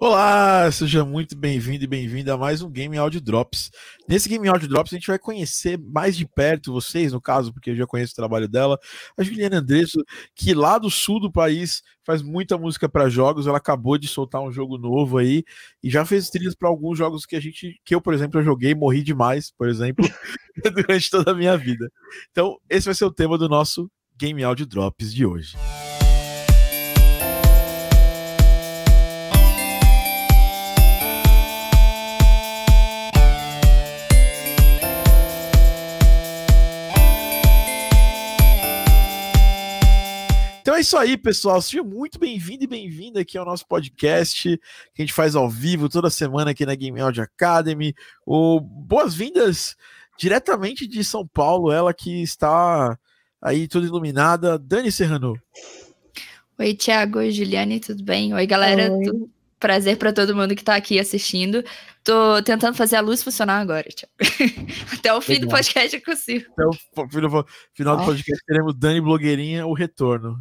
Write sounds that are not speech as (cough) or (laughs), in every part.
Olá, seja muito bem-vindo e bem-vinda a mais um Game Audio Drops. Nesse Game Audio Drops a gente vai conhecer mais de perto vocês, no caso, porque eu já conheço o trabalho dela, a Juliana Andresso, que lá do sul do país faz muita música para jogos. Ela acabou de soltar um jogo novo aí e já fez trilhas para alguns jogos que a gente, que eu, por exemplo, eu joguei, morri demais, por exemplo, (laughs) durante toda a minha vida. Então, esse vai ser o tema do nosso Game Audio Drops de hoje. Então é isso aí, pessoal. Seja muito bem-vindo e bem-vinda aqui ao nosso podcast que a gente faz ao vivo toda semana aqui na Game Audio Academy. Boas-vindas diretamente de São Paulo, ela que está aí toda iluminada, Dani Serrano. Oi, Thiago, Oi, Juliane, tudo bem? Oi, galera. Oi. Prazer para todo mundo que está aqui assistindo. Tô tentando fazer a luz funcionar agora, Thiago. (laughs) Até o fim Legal. do podcast eu consigo. Até o final do podcast teremos Dani Blogueirinha, o retorno.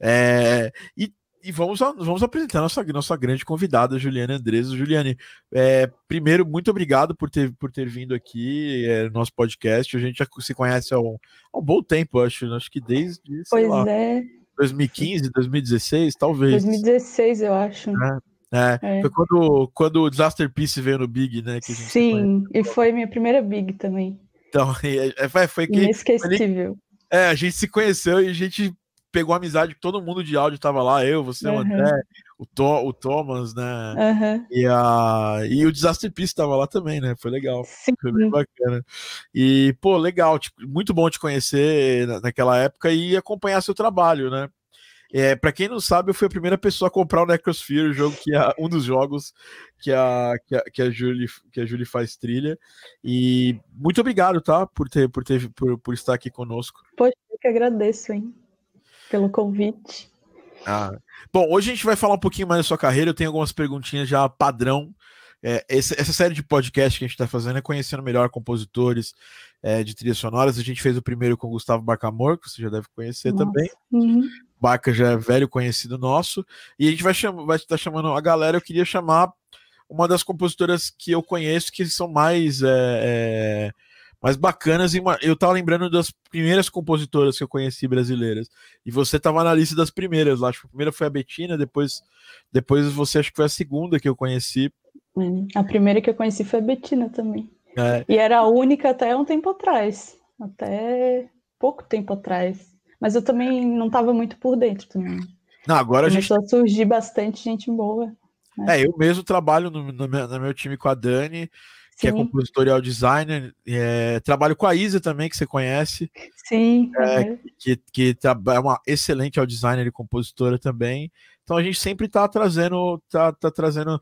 É, e, e vamos, vamos apresentar nossa, nossa grande convidada, Juliane Andreso. Juliane, é, primeiro, muito obrigado por ter, por ter vindo aqui é, no nosso podcast. A gente já se conhece há um, há um bom tempo, acho, acho que desde. Pois lá, é. 2015, 2016, talvez. 2016, eu acho. É, é, é. Foi quando, quando o Disaster Piece veio no Big, né? Sim, e foi minha primeira Big também. Então, (laughs) é, foi, foi que. Inesquecível. É, a gente se conheceu e a gente pegou amizade, todo mundo de áudio tava lá, eu, você, uhum. o André, o, to, o Thomas, né? Uhum. E, a, e o Disaster Peace tava lá também, né? Foi legal. Sim. Foi bem bacana. E, pô, legal, tipo, muito bom te conhecer naquela época e acompanhar seu trabalho, né? É, para quem não sabe, eu fui a primeira pessoa a comprar o Necrosphere, o jogo que é um dos jogos que a, que a, que a, Julie, que a Julie faz trilha. E muito obrigado, tá? Por ter, por ter por, por estar aqui conosco. Poxa, eu que agradeço, hein? pelo convite. Ah. Bom, hoje a gente vai falar um pouquinho mais da sua carreira. Eu tenho algumas perguntinhas já padrão. É, essa, essa, série de podcast que a gente está fazendo é conhecendo melhor compositores é, de trilhas sonoras. A gente fez o primeiro com o Gustavo Barcamor, que você já deve conhecer Nossa. também. Uhum. Barca já é velho conhecido nosso. E a gente vai, cham vai estar chamando a galera. Eu queria chamar uma das compositoras que eu conheço que são mais. É, é mais bacanas. E eu tava lembrando das primeiras compositoras que eu conheci brasileiras. E você tava na lista das primeiras lá. Acho que a primeira foi a Betina, depois, depois você acho que foi a segunda que eu conheci. Hum, a primeira que eu conheci foi a Betina também. É. E era a única até um tempo atrás. Até pouco tempo atrás. Mas eu também não estava muito por dentro também. Não, agora Começou a gente. a surgir bastante gente boa. Né? É, eu mesmo trabalho no, no, meu, no meu time com a Dani que é compositor e designer. É, trabalho com a Isa também, que você conhece. Sim. É, Que, que é uma excelente designer e compositora também. Então a gente sempre está trazendo, tá, tá trazendo,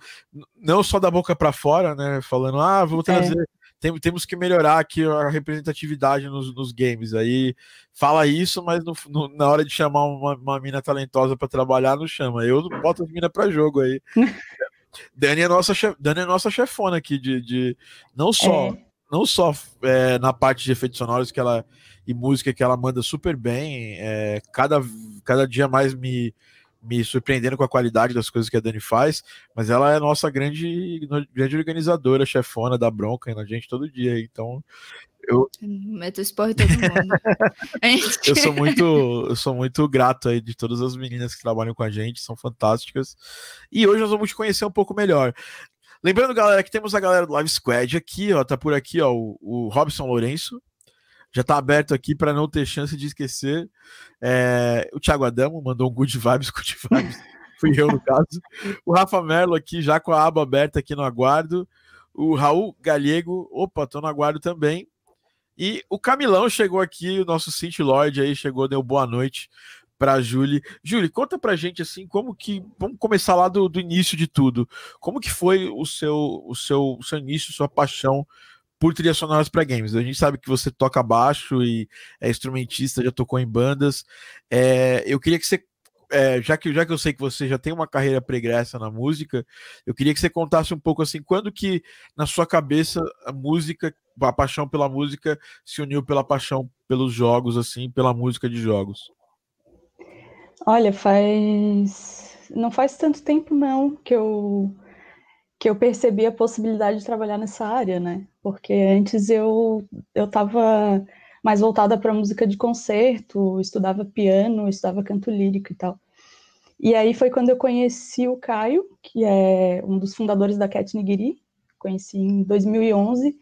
não só da boca para fora, né? Falando, ah, vou é. trazer. É. Tem, temos que melhorar aqui a representatividade nos, nos games. Aí fala isso, mas no, no, na hora de chamar uma, uma mina talentosa para trabalhar, não chama. Eu boto as minas para jogo aí. (laughs) Dani é nossa, Dani é nossa chefona aqui de, de não só é. não só é, na parte de efeitos sonoros que ela e música que ela manda super bem, é, cada, cada dia mais me me surpreendendo com a qualidade das coisas que a Dani faz, mas ela é nossa grande, grande organizadora, chefona da bronca na gente todo dia. Então, eu meto esporro todo mundo. (laughs) eu sou muito, eu sou muito grato aí de todas as meninas que trabalham com a gente, são fantásticas. E hoje nós vamos te conhecer um pouco melhor. Lembrando, galera, que temos a galera do Live Squad aqui, ó, tá por aqui, ó, o, o Robson Lourenço, já tá aberto aqui para não ter chance de esquecer. É, o Thiago Adamo mandou um good vibes, (laughs) good vibes. Fui eu, no caso. O Rafa Merlo aqui, já com a aba aberta aqui no aguardo. O Raul Galego, opa, tô no aguardo também. E o Camilão chegou aqui, o nosso Cinti Lord aí chegou, deu boa noite para Julie. Julie, conta pra gente assim, como que vamos começar lá do, do, início de tudo. Como que foi o seu o seu o seu início, sua paixão por trilhas sonoras para games? A gente sabe que você toca baixo e é instrumentista, já tocou em bandas. É, eu queria que você é, já, que, já que eu sei que você já tem uma carreira pregressa na música, eu queria que você contasse um pouco assim, quando que na sua cabeça a música, a paixão pela música se uniu pela paixão pelos jogos, assim, pela música de jogos? Olha, faz não faz tanto tempo não que eu que eu percebi a possibilidade de trabalhar nessa área, né? Porque antes eu eu estava mais voltada para música de concerto, estudava piano, estudava canto lírico e tal. E aí foi quando eu conheci o Caio, que é um dos fundadores da Cat Nigiri, conheci em 2011.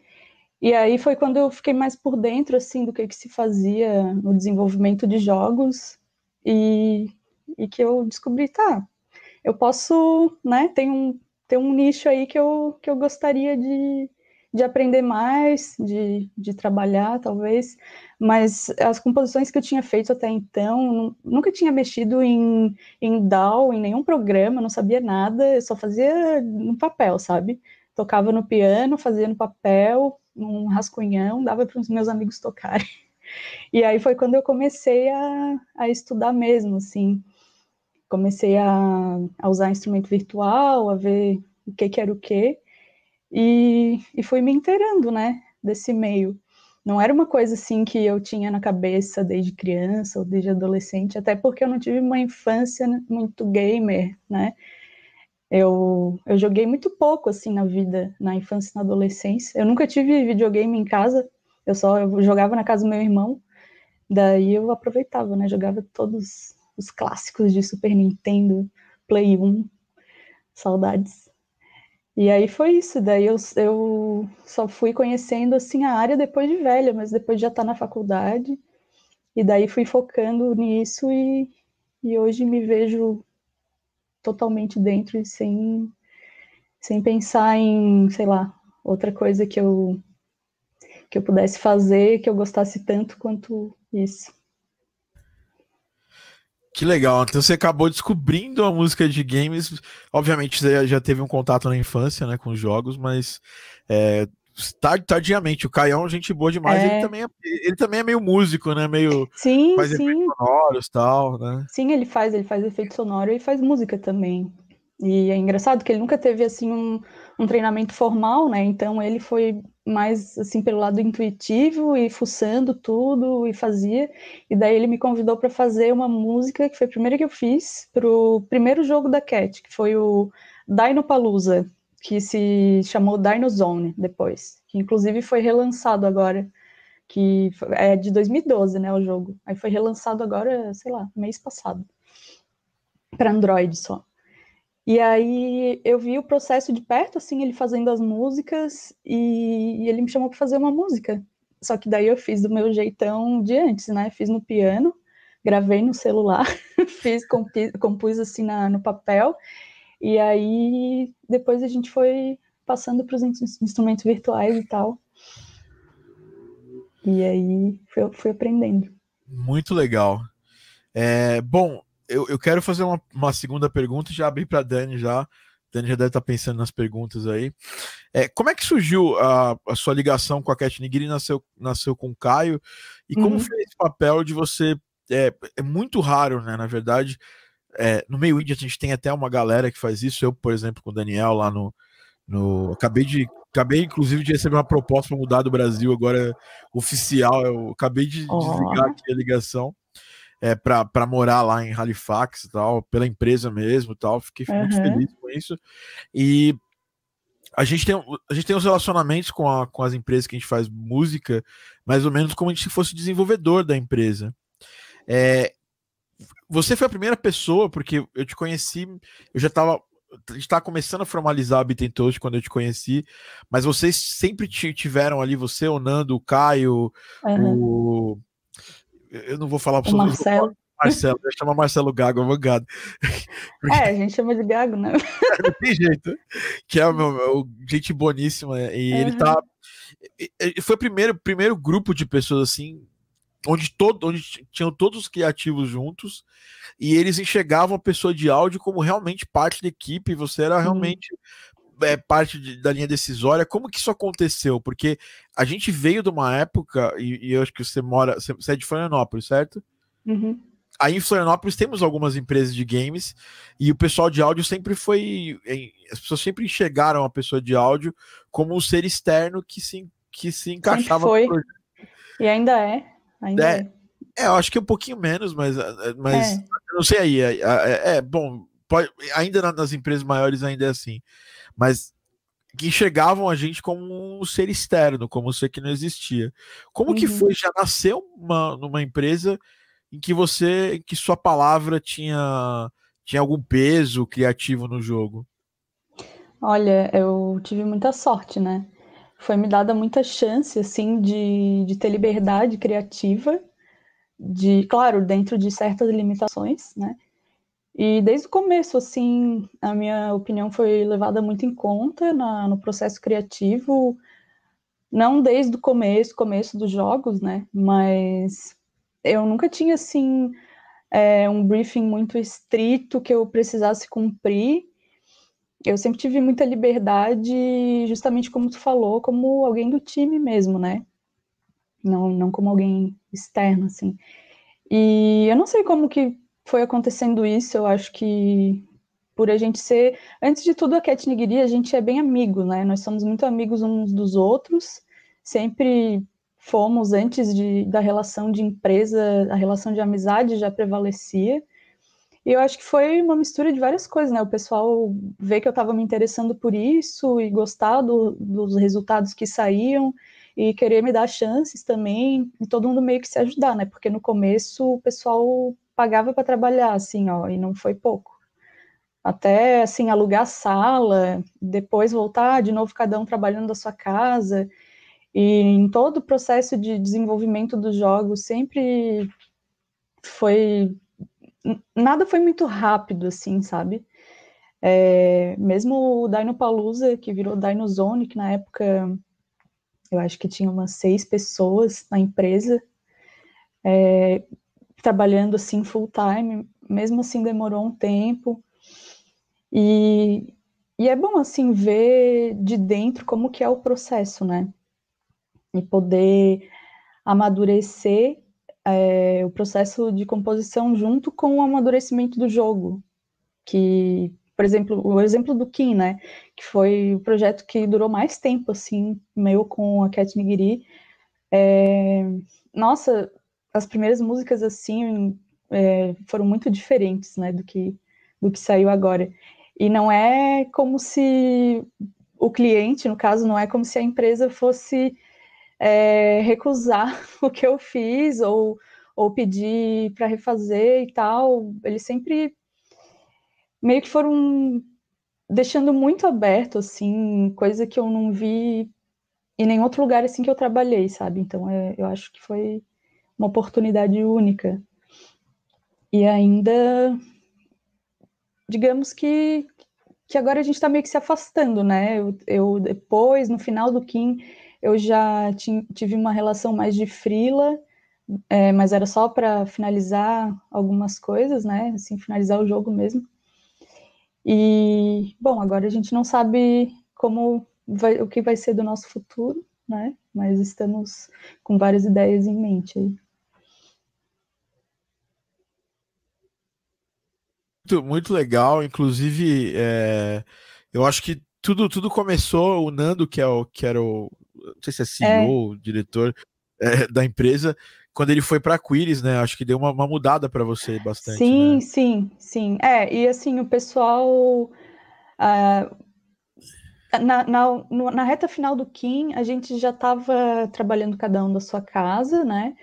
E aí foi quando eu fiquei mais por dentro assim do que, que se fazia no desenvolvimento de jogos e, e que eu descobri, tá, eu posso, né, tem um, tem um nicho aí que eu, que eu gostaria de, de aprender mais, de, de trabalhar, talvez, mas as composições que eu tinha feito até então, nunca tinha mexido em, em DAW, em nenhum programa, não sabia nada, eu só fazia no papel, sabe? Tocava no piano, fazia no papel, um rascunhão, dava para os meus amigos tocarem. (laughs) E aí foi quando eu comecei a, a estudar mesmo, assim. Comecei a, a usar instrumento virtual, a ver o que, que era o que, e, e fui me inteirando, né, desse meio. Não era uma coisa assim que eu tinha na cabeça desde criança ou desde adolescente, até porque eu não tive uma infância muito gamer, né? Eu, eu joguei muito pouco assim na vida, na infância e na adolescência. Eu nunca tive videogame em casa, eu só eu jogava na casa do meu irmão. Daí eu aproveitava, né? Jogava todos os clássicos de Super Nintendo, Play 1, saudades. E aí foi isso, daí eu, eu só fui conhecendo assim a área depois de velha, mas depois de já estar tá na faculdade. E daí fui focando nisso e, e hoje me vejo totalmente dentro e sem, sem pensar em, sei lá, outra coisa que eu que eu pudesse fazer que eu gostasse tanto quanto isso. Que legal. Então você acabou descobrindo a música de games. Obviamente você já teve um contato na infância, né, com jogos, mas é, tardiamente. O Caião, gente boa demais. É. Ele, também é, ele também é meio músico, né? Meio. Sim, faz sim. efeitos sonoros tal, né? Sim, ele faz, ele faz efeito sonoro e faz música também. E é engraçado que ele nunca teve assim um, um treinamento formal, né? Então ele foi mais assim pelo lado intuitivo e fuçando tudo e fazia. E daí ele me convidou para fazer uma música que foi a primeira que eu fiz para o primeiro jogo da Cat, que foi o Dino Palooza, que se chamou Dino Zone depois, que inclusive foi relançado agora, que é de 2012, né, o jogo. Aí foi relançado agora, sei lá, mês passado, para Android só. E aí eu vi o processo de perto, assim, ele fazendo as músicas, e, e ele me chamou para fazer uma música. Só que daí eu fiz do meu jeitão de antes, né? Fiz no piano, gravei no celular, (laughs) fiz, compus, compus assim na, no papel, e aí depois a gente foi passando para os instrumentos virtuais e tal. E aí fui, fui aprendendo. Muito legal. É, bom, eu, eu quero fazer uma, uma segunda pergunta, já abri para Dani já. Dani já deve estar tá pensando nas perguntas aí. É, como é que surgiu a, a sua ligação com a Cat Nigiri? Nasceu, nasceu com o Caio? E como uhum. foi esse papel de você. É, é muito raro, né? Na verdade, é, no meio indie a gente tem até uma galera que faz isso. Eu, por exemplo, com o Daniel lá no. no acabei de. Acabei, inclusive, de receber uma proposta para mudar do Brasil agora oficial. Eu acabei de oh. desligar aqui a ligação é, para morar lá em Halifax e tal, pela empresa mesmo tal. Fiquei uhum. muito feliz com isso. E a gente tem, a gente tem os relacionamentos com, a, com as empresas que a gente faz música, mais ou menos como a gente fosse desenvolvedor da empresa. É, você foi a primeira pessoa, porque eu te conheci, eu já estava a gente tá começando a formalizar a Bit Toast quando eu te conheci, mas vocês sempre tiveram ali, você, o Nando, o Caio, uhum. o eu não vou falar para o Marcelo. Marcelo, eu chamo Marcelo Gago. Porque... (laughs) É, a gente chama de Gago, né? não tem jeito. Que é o meu gente boníssima. E uhum. ele tá. Foi o primeiro, primeiro grupo de pessoas assim, onde, todo, onde tinham todos os criativos juntos, e eles enxergavam a pessoa de áudio como realmente parte da equipe, você era realmente é, parte de, da linha decisória. Como que isso aconteceu? Porque a gente veio de uma época, e, e eu acho que você mora, você é de Florianópolis, certo? Uhum. Aí em Florianópolis temos algumas empresas de games e o pessoal de áudio sempre foi. As pessoas sempre enxergaram a pessoa de áudio como um ser externo que se, que se encaixava. Sempre foi. E ainda é. Ainda é. é. é. eu acho que um pouquinho menos, mas, mas é. não sei aí. É, é, é bom, pode, ainda nas empresas maiores ainda é assim, mas que enxergavam a gente como um ser externo, como um ser que não existia. Como uhum. que foi já nasceu uma, numa empresa em que você, em que sua palavra tinha tinha algum peso criativo no jogo? Olha, eu tive muita sorte, né? Foi me dada muita chance, assim, de, de ter liberdade criativa, de, claro, dentro de certas limitações, né? E desde o começo, assim, a minha opinião foi levada muito em conta na, no processo criativo, não desde o começo, começo dos jogos, né? Mas eu nunca tinha, assim, é, um briefing muito estrito que eu precisasse cumprir. Eu sempre tive muita liberdade, justamente como tu falou, como alguém do time mesmo, né? Não, não como alguém externo, assim. E eu não sei como que foi acontecendo isso, eu acho que por a gente ser, antes de tudo a Cat Nigiri, a gente é bem amigo, né? Nós somos muito amigos uns dos outros, sempre fomos antes de, da relação de empresa, a relação de amizade já prevalecia. E eu acho que foi uma mistura de várias coisas, né? O pessoal vê que eu estava me interessando por isso e gostar do, dos resultados que saíam e querer me dar chances também, e todo mundo meio que se ajudar, né? Porque no começo o pessoal pagava para trabalhar, assim, ó, e não foi pouco. Até, assim, alugar sala, depois voltar de novo cada um trabalhando da sua casa, e em todo o processo de desenvolvimento dos jogos sempre foi... Nada foi muito rápido, assim, sabe? É, mesmo o Dino Palooza, que virou Dino Zone, que na época eu acho que tinha umas seis pessoas na empresa, é, trabalhando assim full time, mesmo assim demorou um tempo. E, e é bom assim ver de dentro como que é o processo, né? E poder amadurecer é, o processo de composição junto com o amadurecimento do jogo, que, por exemplo, o exemplo do Kim, né, que foi o projeto que durou mais tempo, assim, meu com a Cat Nigiri, é, nossa, as primeiras músicas assim é, foram muito diferentes, né, do que do que saiu agora. E não é como se o cliente, no caso, não é como se a empresa fosse é, recusar (laughs) o que eu fiz ou, ou pedir para refazer e tal. Eles sempre meio que foram deixando muito aberto, assim, coisa que eu não vi em nenhum outro lugar assim que eu trabalhei, sabe? Então é, eu acho que foi uma oportunidade única. E ainda, digamos que, que agora a gente está meio que se afastando, né? Eu, eu, depois, no final do Kim, eu já tive uma relação mais de frila, é, mas era só para finalizar algumas coisas, né? Assim, finalizar o jogo mesmo. E, bom, agora a gente não sabe como vai, o que vai ser do nosso futuro, né? Mas estamos com várias ideias em mente aí. muito, muito legal. Inclusive, é, eu acho que tudo, tudo começou, o Nando, que, é o, que era o. Não sei se é CEO, é. diretor é, da empresa, quando ele foi para a Quiris, né? Acho que deu uma, uma mudada para você bastante. Sim, né? sim, sim. É, e assim, o pessoal. Uh, na, na, na reta final do Kim, a gente já estava trabalhando cada um da sua casa, né?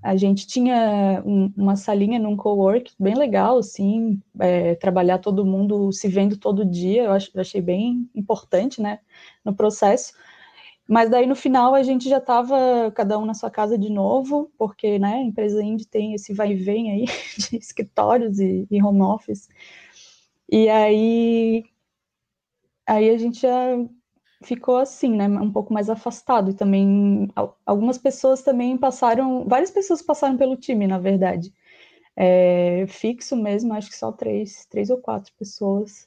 A gente tinha um, uma salinha num co-work bem legal, assim, é, trabalhar todo mundo se vendo todo dia, eu, ach, eu achei bem importante, né, no processo. Mas daí no final a gente já estava cada um na sua casa de novo, porque né, a empresa indie tem esse vai e vem aí (laughs) de escritórios e, e home office. E aí, aí a gente já ficou assim, né, um pouco mais afastado. E também algumas pessoas também passaram, várias pessoas passaram pelo time, na verdade. É, fixo mesmo, acho que só três, três ou quatro pessoas.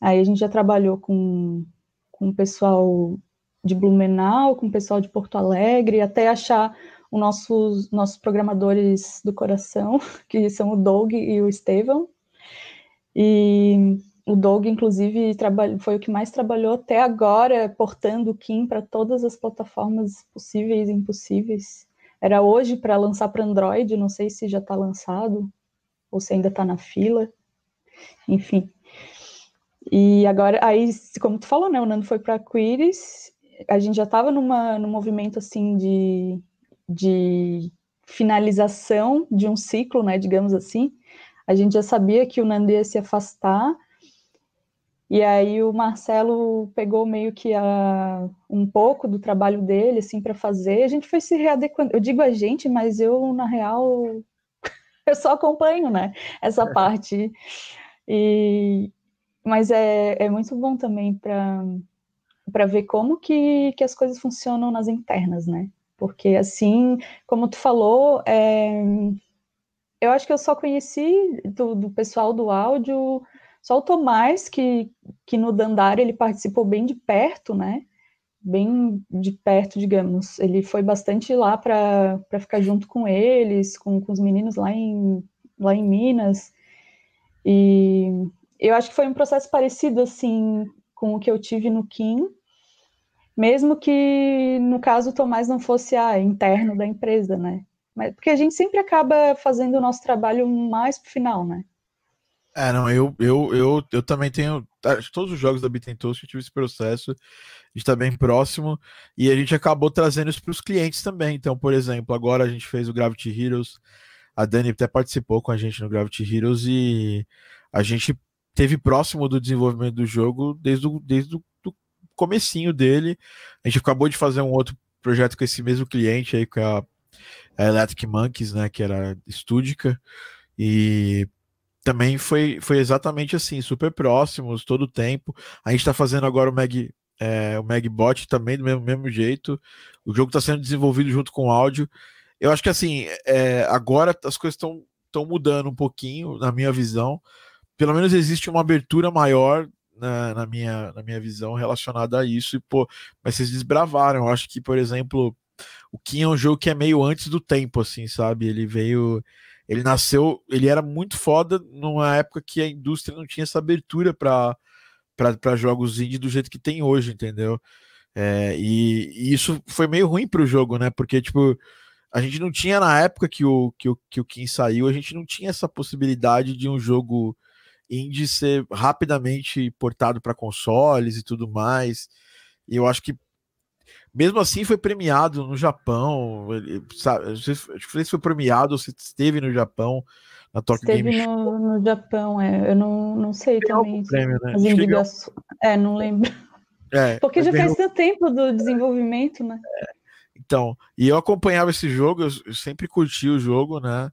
Aí a gente já trabalhou com, com o pessoal de Blumenau, com o pessoal de Porto Alegre, até achar os nossos, nossos programadores do coração, (laughs) que são o Doug e o Estevão. E o Doug, inclusive, foi o que mais trabalhou até agora, portando o Kim para todas as plataformas possíveis e impossíveis. Era hoje para lançar para Android, não sei se já está lançado ou se ainda está na fila. enfim. E agora, aí, como tu falou, né, o Nando foi para Quiris, a gente já estava numa num movimento assim de, de finalização de um ciclo, né, digamos assim. A gente já sabia que o Nando ia se afastar, e aí o Marcelo pegou meio que a, um pouco do trabalho dele, assim, para fazer. A gente foi se readequando. Eu digo a gente, mas eu, na real, (laughs) eu só acompanho, né, essa parte. E, mas é, é muito bom também para ver como que, que as coisas funcionam nas internas, né? Porque assim, como tu falou, é, eu acho que eu só conheci do, do pessoal do áudio só o Tomás, que, que no Dandara ele participou bem de perto, né? Bem de perto, digamos. Ele foi bastante lá para ficar junto com eles, com, com os meninos lá em, lá em Minas. E eu acho que foi um processo parecido, assim, com o que eu tive no Kim, mesmo que, no caso, o Tomás não fosse ah, interno da empresa, né? Mas, porque a gente sempre acaba fazendo o nosso trabalho mais pro final, né? É, não, eu, eu, eu, eu também tenho. Todos os jogos da Beaten Toast eu tive esse processo, a gente tá bem próximo, e a gente acabou trazendo isso para os clientes também. Então, por exemplo, agora a gente fez o Gravity Heroes, a Dani até participou com a gente no Gravity Heroes, e a gente teve próximo do desenvolvimento do jogo desde o, desde do comecinho dele. A gente acabou de fazer um outro projeto com esse mesmo cliente aí, com a, a Electric Monkeys, né, que era Studica, e também foi, foi exatamente assim, super próximos todo o tempo. A gente está fazendo agora o Mag, é, o Magbot também do mesmo, mesmo jeito. O jogo está sendo desenvolvido junto com o áudio. Eu acho que assim, é, agora as coisas estão mudando um pouquinho, na minha visão. Pelo menos existe uma abertura maior na, na, minha, na minha visão relacionada a isso. E, pô, mas vocês desbravaram. Eu acho que, por exemplo, o Kim é um jogo que é meio antes do tempo, assim, sabe? Ele veio ele nasceu, ele era muito foda numa época que a indústria não tinha essa abertura para jogos indie do jeito que tem hoje, entendeu? É, e, e, isso foi meio ruim para o jogo, né? Porque, tipo, a gente não tinha na época que o, que, o, que o Kim saiu, a gente não tinha essa possibilidade de um jogo indie ser rapidamente portado para consoles e tudo mais. E eu acho que mesmo assim foi premiado no Japão. Sabe, não sei se foi premiado ou se esteve no Japão na Tokyo Esteve Game no, Show. no Japão, é. Eu não, não sei também. Prêmio, né? As indicações. É, não lembro. É, (laughs) Porque já faz tanto tempo do desenvolvimento, né? Então, e eu acompanhava esse jogo, eu sempre curti o jogo, né?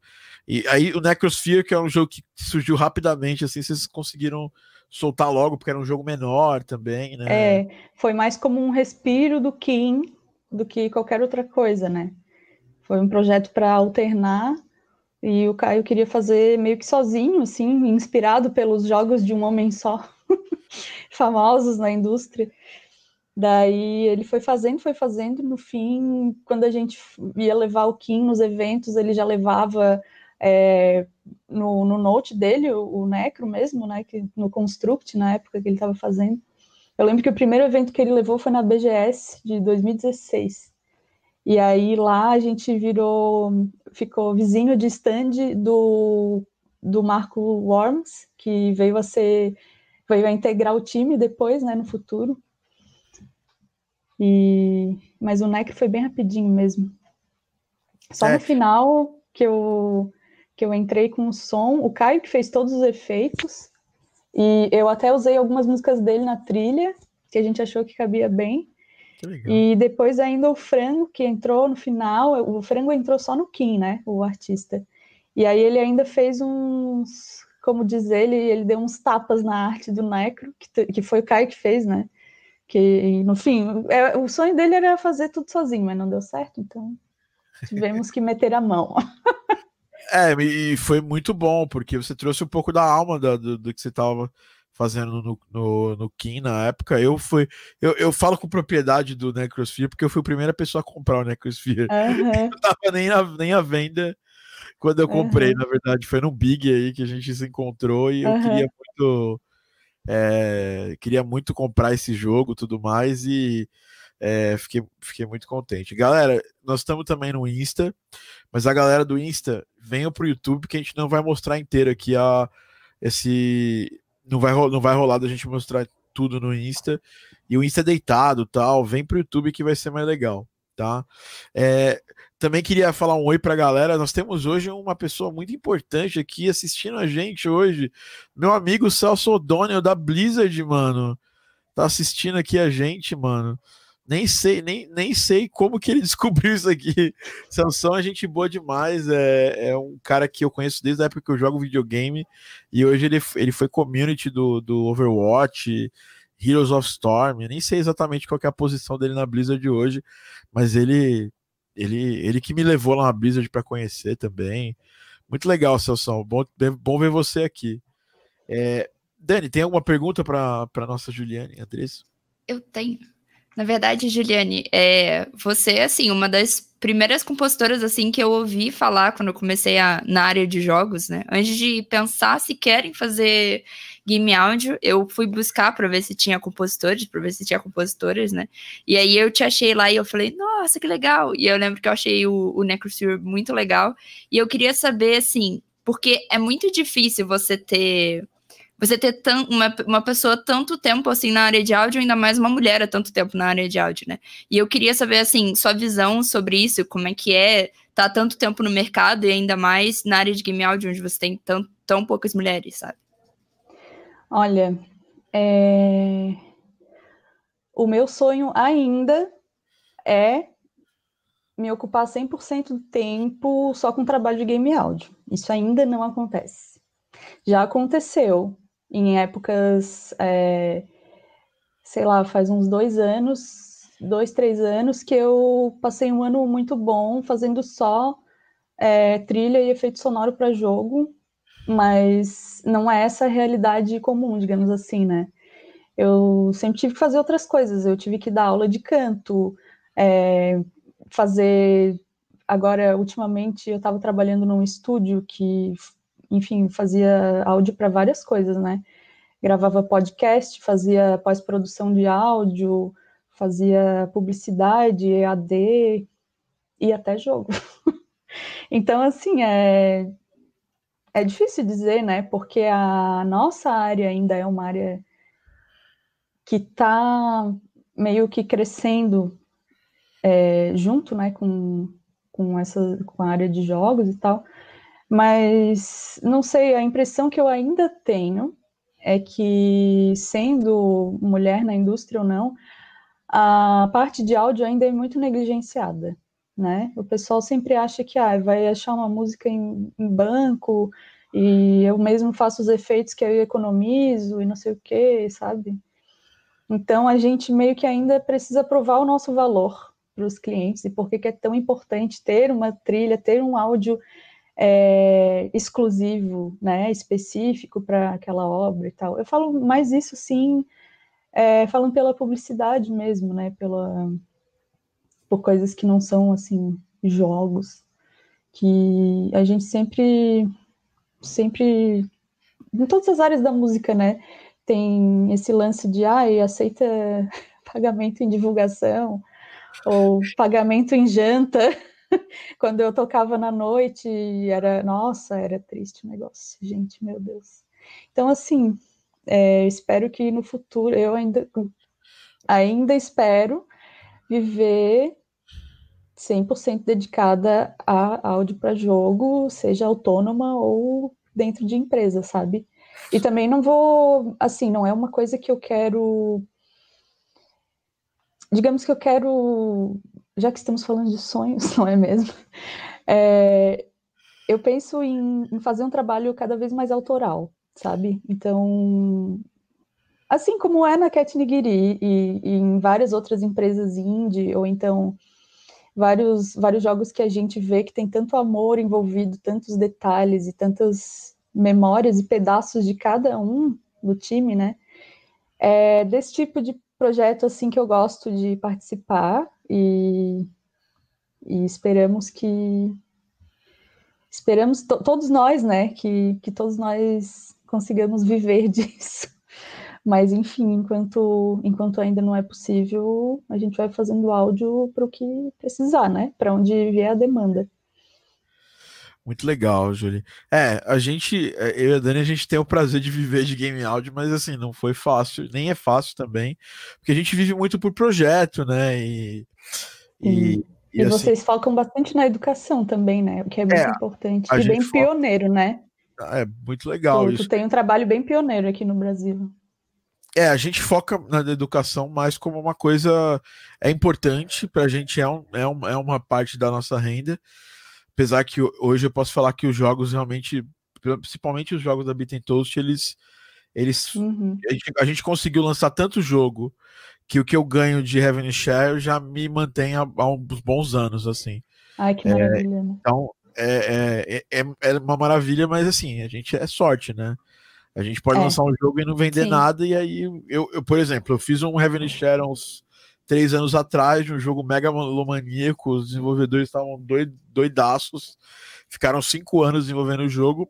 E aí o Necrosphere, que é um jogo que surgiu rapidamente, assim, vocês conseguiram soltar logo, porque era um jogo menor também, né? É, foi mais como um respiro do Kim do que qualquer outra coisa, né? Foi um projeto para alternar e o Caio queria fazer meio que sozinho, assim, inspirado pelos jogos de um homem só, (laughs) famosos na indústria. Daí ele foi fazendo, foi fazendo, no fim, quando a gente ia levar o Kim nos eventos, ele já levava é, no, no note dele, o, o, Necro mesmo, né, que, no Construct, na época que ele estava fazendo. Eu lembro que o primeiro evento que ele levou foi na BGS de 2016. E aí lá a gente virou, ficou vizinho de stand do, do Marco Worms, que veio a ser, veio a integrar o time depois, né, no futuro. E, mas o Necro foi bem rapidinho mesmo. Só é. no final que eu que eu entrei com o som, o Caio que fez todos os efeitos, e eu até usei algumas músicas dele na trilha, que a gente achou que cabia bem. E depois ainda o Frango, que entrou no final, o Frango entrou só no Kim, né, o artista. E aí ele ainda fez uns, como diz ele, ele deu uns tapas na arte do Necro, que, que foi o Caio que fez, né, que no fim, é, o sonho dele era fazer tudo sozinho, mas não deu certo, então tivemos que meter a mão. (laughs) É, e foi muito bom, porque você trouxe um pouco da alma da, do, do, que você estava fazendo no, no, no Kim na época. Eu fui. Eu, eu falo com propriedade do Necrosphere, porque eu fui a primeira pessoa a comprar o Necrosphere. Uhum. (laughs) Eu não tava nem, na, nem à venda quando eu comprei, uhum. na verdade. Foi num Big aí que a gente se encontrou e eu uhum. queria muito. É, queria muito comprar esse jogo tudo mais e é, fiquei, fiquei muito contente. Galera, nós estamos também no Insta, mas a galera do Insta, venham para o YouTube que a gente não vai mostrar inteiro aqui a, esse não vai não vai rolar da gente mostrar tudo no Insta e o Insta é deitado, tal, vem pro YouTube que vai ser mais legal, tá? É, também queria falar um oi pra galera. Nós temos hoje uma pessoa muito importante aqui assistindo a gente hoje. Meu amigo Celso O'Donnell da Blizzard, mano. Tá assistindo aqui a gente, mano. Nem sei, nem, nem sei como que ele (laughs) descobriu isso aqui. Sansão é gente boa demais. É, é um cara que eu conheço desde a época que eu jogo videogame. E hoje ele, ele foi community do, do Overwatch, Heroes of Storm. Eu nem sei exatamente qual é a posição dele na Blizzard de hoje, mas ele ele, ele que me levou lá na Blizzard para conhecer também. Muito legal, Celso. Bom, bom ver você aqui. É, Dani, tem alguma pergunta para nossa Juliane Andrés? Eu tenho. Na verdade, Juliane, é, você é assim, uma das primeiras compositoras assim que eu ouvi falar quando eu comecei a, na área de jogos, né? Antes de pensar se querem fazer game áudio, eu fui buscar para ver se tinha compositores, para ver se tinha compositores, né? E aí eu te achei lá e eu falei, nossa, que legal! E eu lembro que eu achei o, o Necrosphere muito legal. E eu queria saber, assim, porque é muito difícil você ter você ter tão, uma, uma pessoa tanto tempo assim na área de áudio, ainda mais uma mulher há tanto tempo na área de áudio, né? E eu queria saber, assim, sua visão sobre isso, como é que é estar tá tanto tempo no mercado e ainda mais na área de game áudio, onde você tem tão, tão poucas mulheres, sabe? Olha, é... o meu sonho ainda é me ocupar 100% do tempo só com trabalho de game áudio. Isso ainda não acontece. Já aconteceu, em épocas, é, sei lá, faz uns dois anos, dois, três anos, que eu passei um ano muito bom fazendo só é, trilha e efeito sonoro para jogo, mas não é essa a realidade comum, digamos assim, né? Eu sempre tive que fazer outras coisas, eu tive que dar aula de canto, é, fazer. Agora, ultimamente, eu estava trabalhando num estúdio que enfim, fazia áudio para várias coisas, né? Gravava podcast, fazia pós-produção de áudio, fazia publicidade, EAD e até jogo. (laughs) então, assim, é, é difícil dizer, né? Porque a nossa área ainda é uma área que está meio que crescendo é, junto, né, com, com essa com a área de jogos e tal. Mas não sei, a impressão que eu ainda tenho é que, sendo mulher na indústria ou não, a parte de áudio ainda é muito negligenciada, né? O pessoal sempre acha que ah, vai achar uma música em, em banco e eu mesmo faço os efeitos que eu economizo e não sei o que, sabe? Então a gente meio que ainda precisa provar o nosso valor para os clientes e por que é tão importante ter uma trilha, ter um áudio é, exclusivo, né, específico para aquela obra e tal. Eu falo mais isso, sim, é, falando pela publicidade mesmo, né, pela, por coisas que não são, assim, jogos, que a gente sempre, sempre, em todas as áreas da música, né, tem esse lance de, ai, aceita (laughs) pagamento em divulgação, ou pagamento em janta, (laughs) quando eu tocava na noite, era, nossa, era triste o negócio, gente, meu Deus. Então, assim, é, espero que no futuro, eu ainda, ainda espero viver 100% dedicada a áudio para jogo, seja autônoma ou dentro de empresa, sabe? E também não vou, assim, não é uma coisa que eu quero. Digamos que eu quero já que estamos falando de sonhos, (laughs) não é mesmo? É, eu penso em, em, fazer um trabalho cada vez mais autoral, sabe? Então, assim como é na Cat Nigiri e, e, em várias outras empresas indie, ou então vários, vários jogos que a gente vê que tem tanto amor envolvido, tantos detalhes e tantas memórias e pedaços de cada um do time, né? É desse tipo de projeto assim que eu gosto de participar e, e esperamos que esperamos to, todos nós, né, que, que todos nós consigamos viver (laughs) disso. Mas enfim, enquanto enquanto ainda não é possível, a gente vai fazendo áudio para o que precisar, né? Para onde vier a demanda. Muito legal, Júlio. É, a gente, é, eu e a Dani, a gente tem o prazer de viver de game áudio, mas assim, não foi fácil, nem é fácil também, porque a gente vive muito por projeto, né? E, e, e, e assim, vocês focam bastante na educação também, né? O que é muito é, importante. E bem foca... pioneiro, né? É muito legal tu, isso. Tu tem um trabalho bem pioneiro aqui no Brasil. É, a gente foca na educação mais como uma coisa é importante para a gente, é, um, é, um, é uma parte da nossa renda. Apesar que hoje eu posso falar que os jogos realmente, principalmente os jogos da Beat Toast, eles. eles uhum. a, gente, a, gente, conseguiu lançar tanto jogo que o que eu ganho de revenue share já me mantém há, há uns bons anos, assim. Ai, que maravilha. É, então, é, é, é, é uma maravilha, mas assim, a gente é sorte, né? A gente pode é. lançar um jogo e não vender Sim. nada, e aí eu, eu, por exemplo, eu fiz um Revenue Share uns três anos atrás, de um jogo mega maníaco, os desenvolvedores estavam doidaços, ficaram cinco anos desenvolvendo o jogo,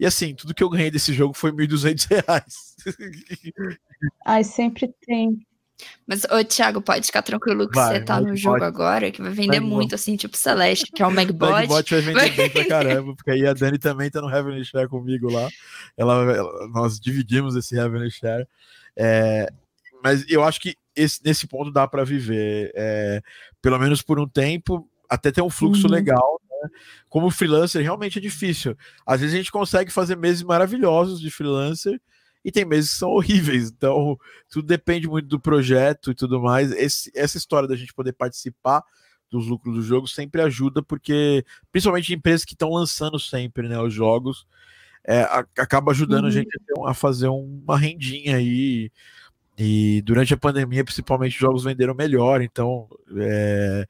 e assim, tudo que eu ganhei desse jogo foi R$ 1.200. (laughs) Ai, sempre tem. Mas, ô, Thiago, pode ficar tranquilo que vai, você tá no jogo agora, que vai vender vai, muito, assim, tipo Celeste, que é o Magbot. (laughs) Magbot vai vender bem pra (laughs) caramba, porque aí a Dani também tá no Heavenly Share comigo lá. Ela, ela nós dividimos esse Heavenly Share. É, mas eu acho que esse, nesse ponto dá para viver, é, pelo menos por um tempo, até ter um fluxo uhum. legal. Né? Como freelancer, realmente é difícil. Às vezes a gente consegue fazer meses maravilhosos de freelancer e tem meses que são horríveis. Então, tudo depende muito do projeto e tudo mais. Esse, essa história da gente poder participar dos lucros do jogo sempre ajuda, porque principalmente empresas que estão lançando sempre né, os jogos, é, a, acaba ajudando uhum. a gente a, fazer uma rendinha aí. E durante a pandemia, principalmente, os jogos venderam melhor. Então, é,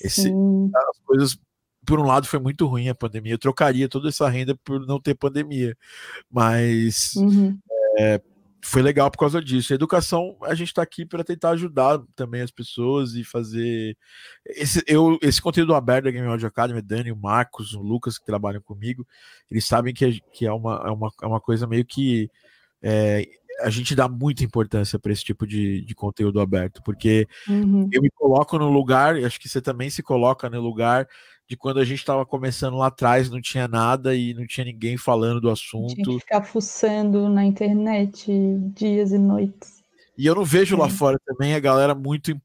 esse, as coisas, por um lado, foi muito ruim a pandemia. Eu trocaria toda essa renda por não ter pandemia. Mas uhum. É, foi legal por causa disso. A educação, a gente está aqui para tentar ajudar também as pessoas e fazer. Esse, eu, esse conteúdo aberto da Game Audio Academy, Dani, o Marcos, o Lucas, que trabalham comigo, eles sabem que é, que é, uma, é, uma, é uma coisa meio que. É, a gente dá muita importância para esse tipo de, de conteúdo aberto, porque uhum. eu me coloco no lugar, acho que você também se coloca no lugar de quando a gente estava começando lá atrás, não tinha nada e não tinha ninguém falando do assunto. Tinha que ficar fuçando na internet dias e noites. E eu não vejo é. lá fora também a galera muito,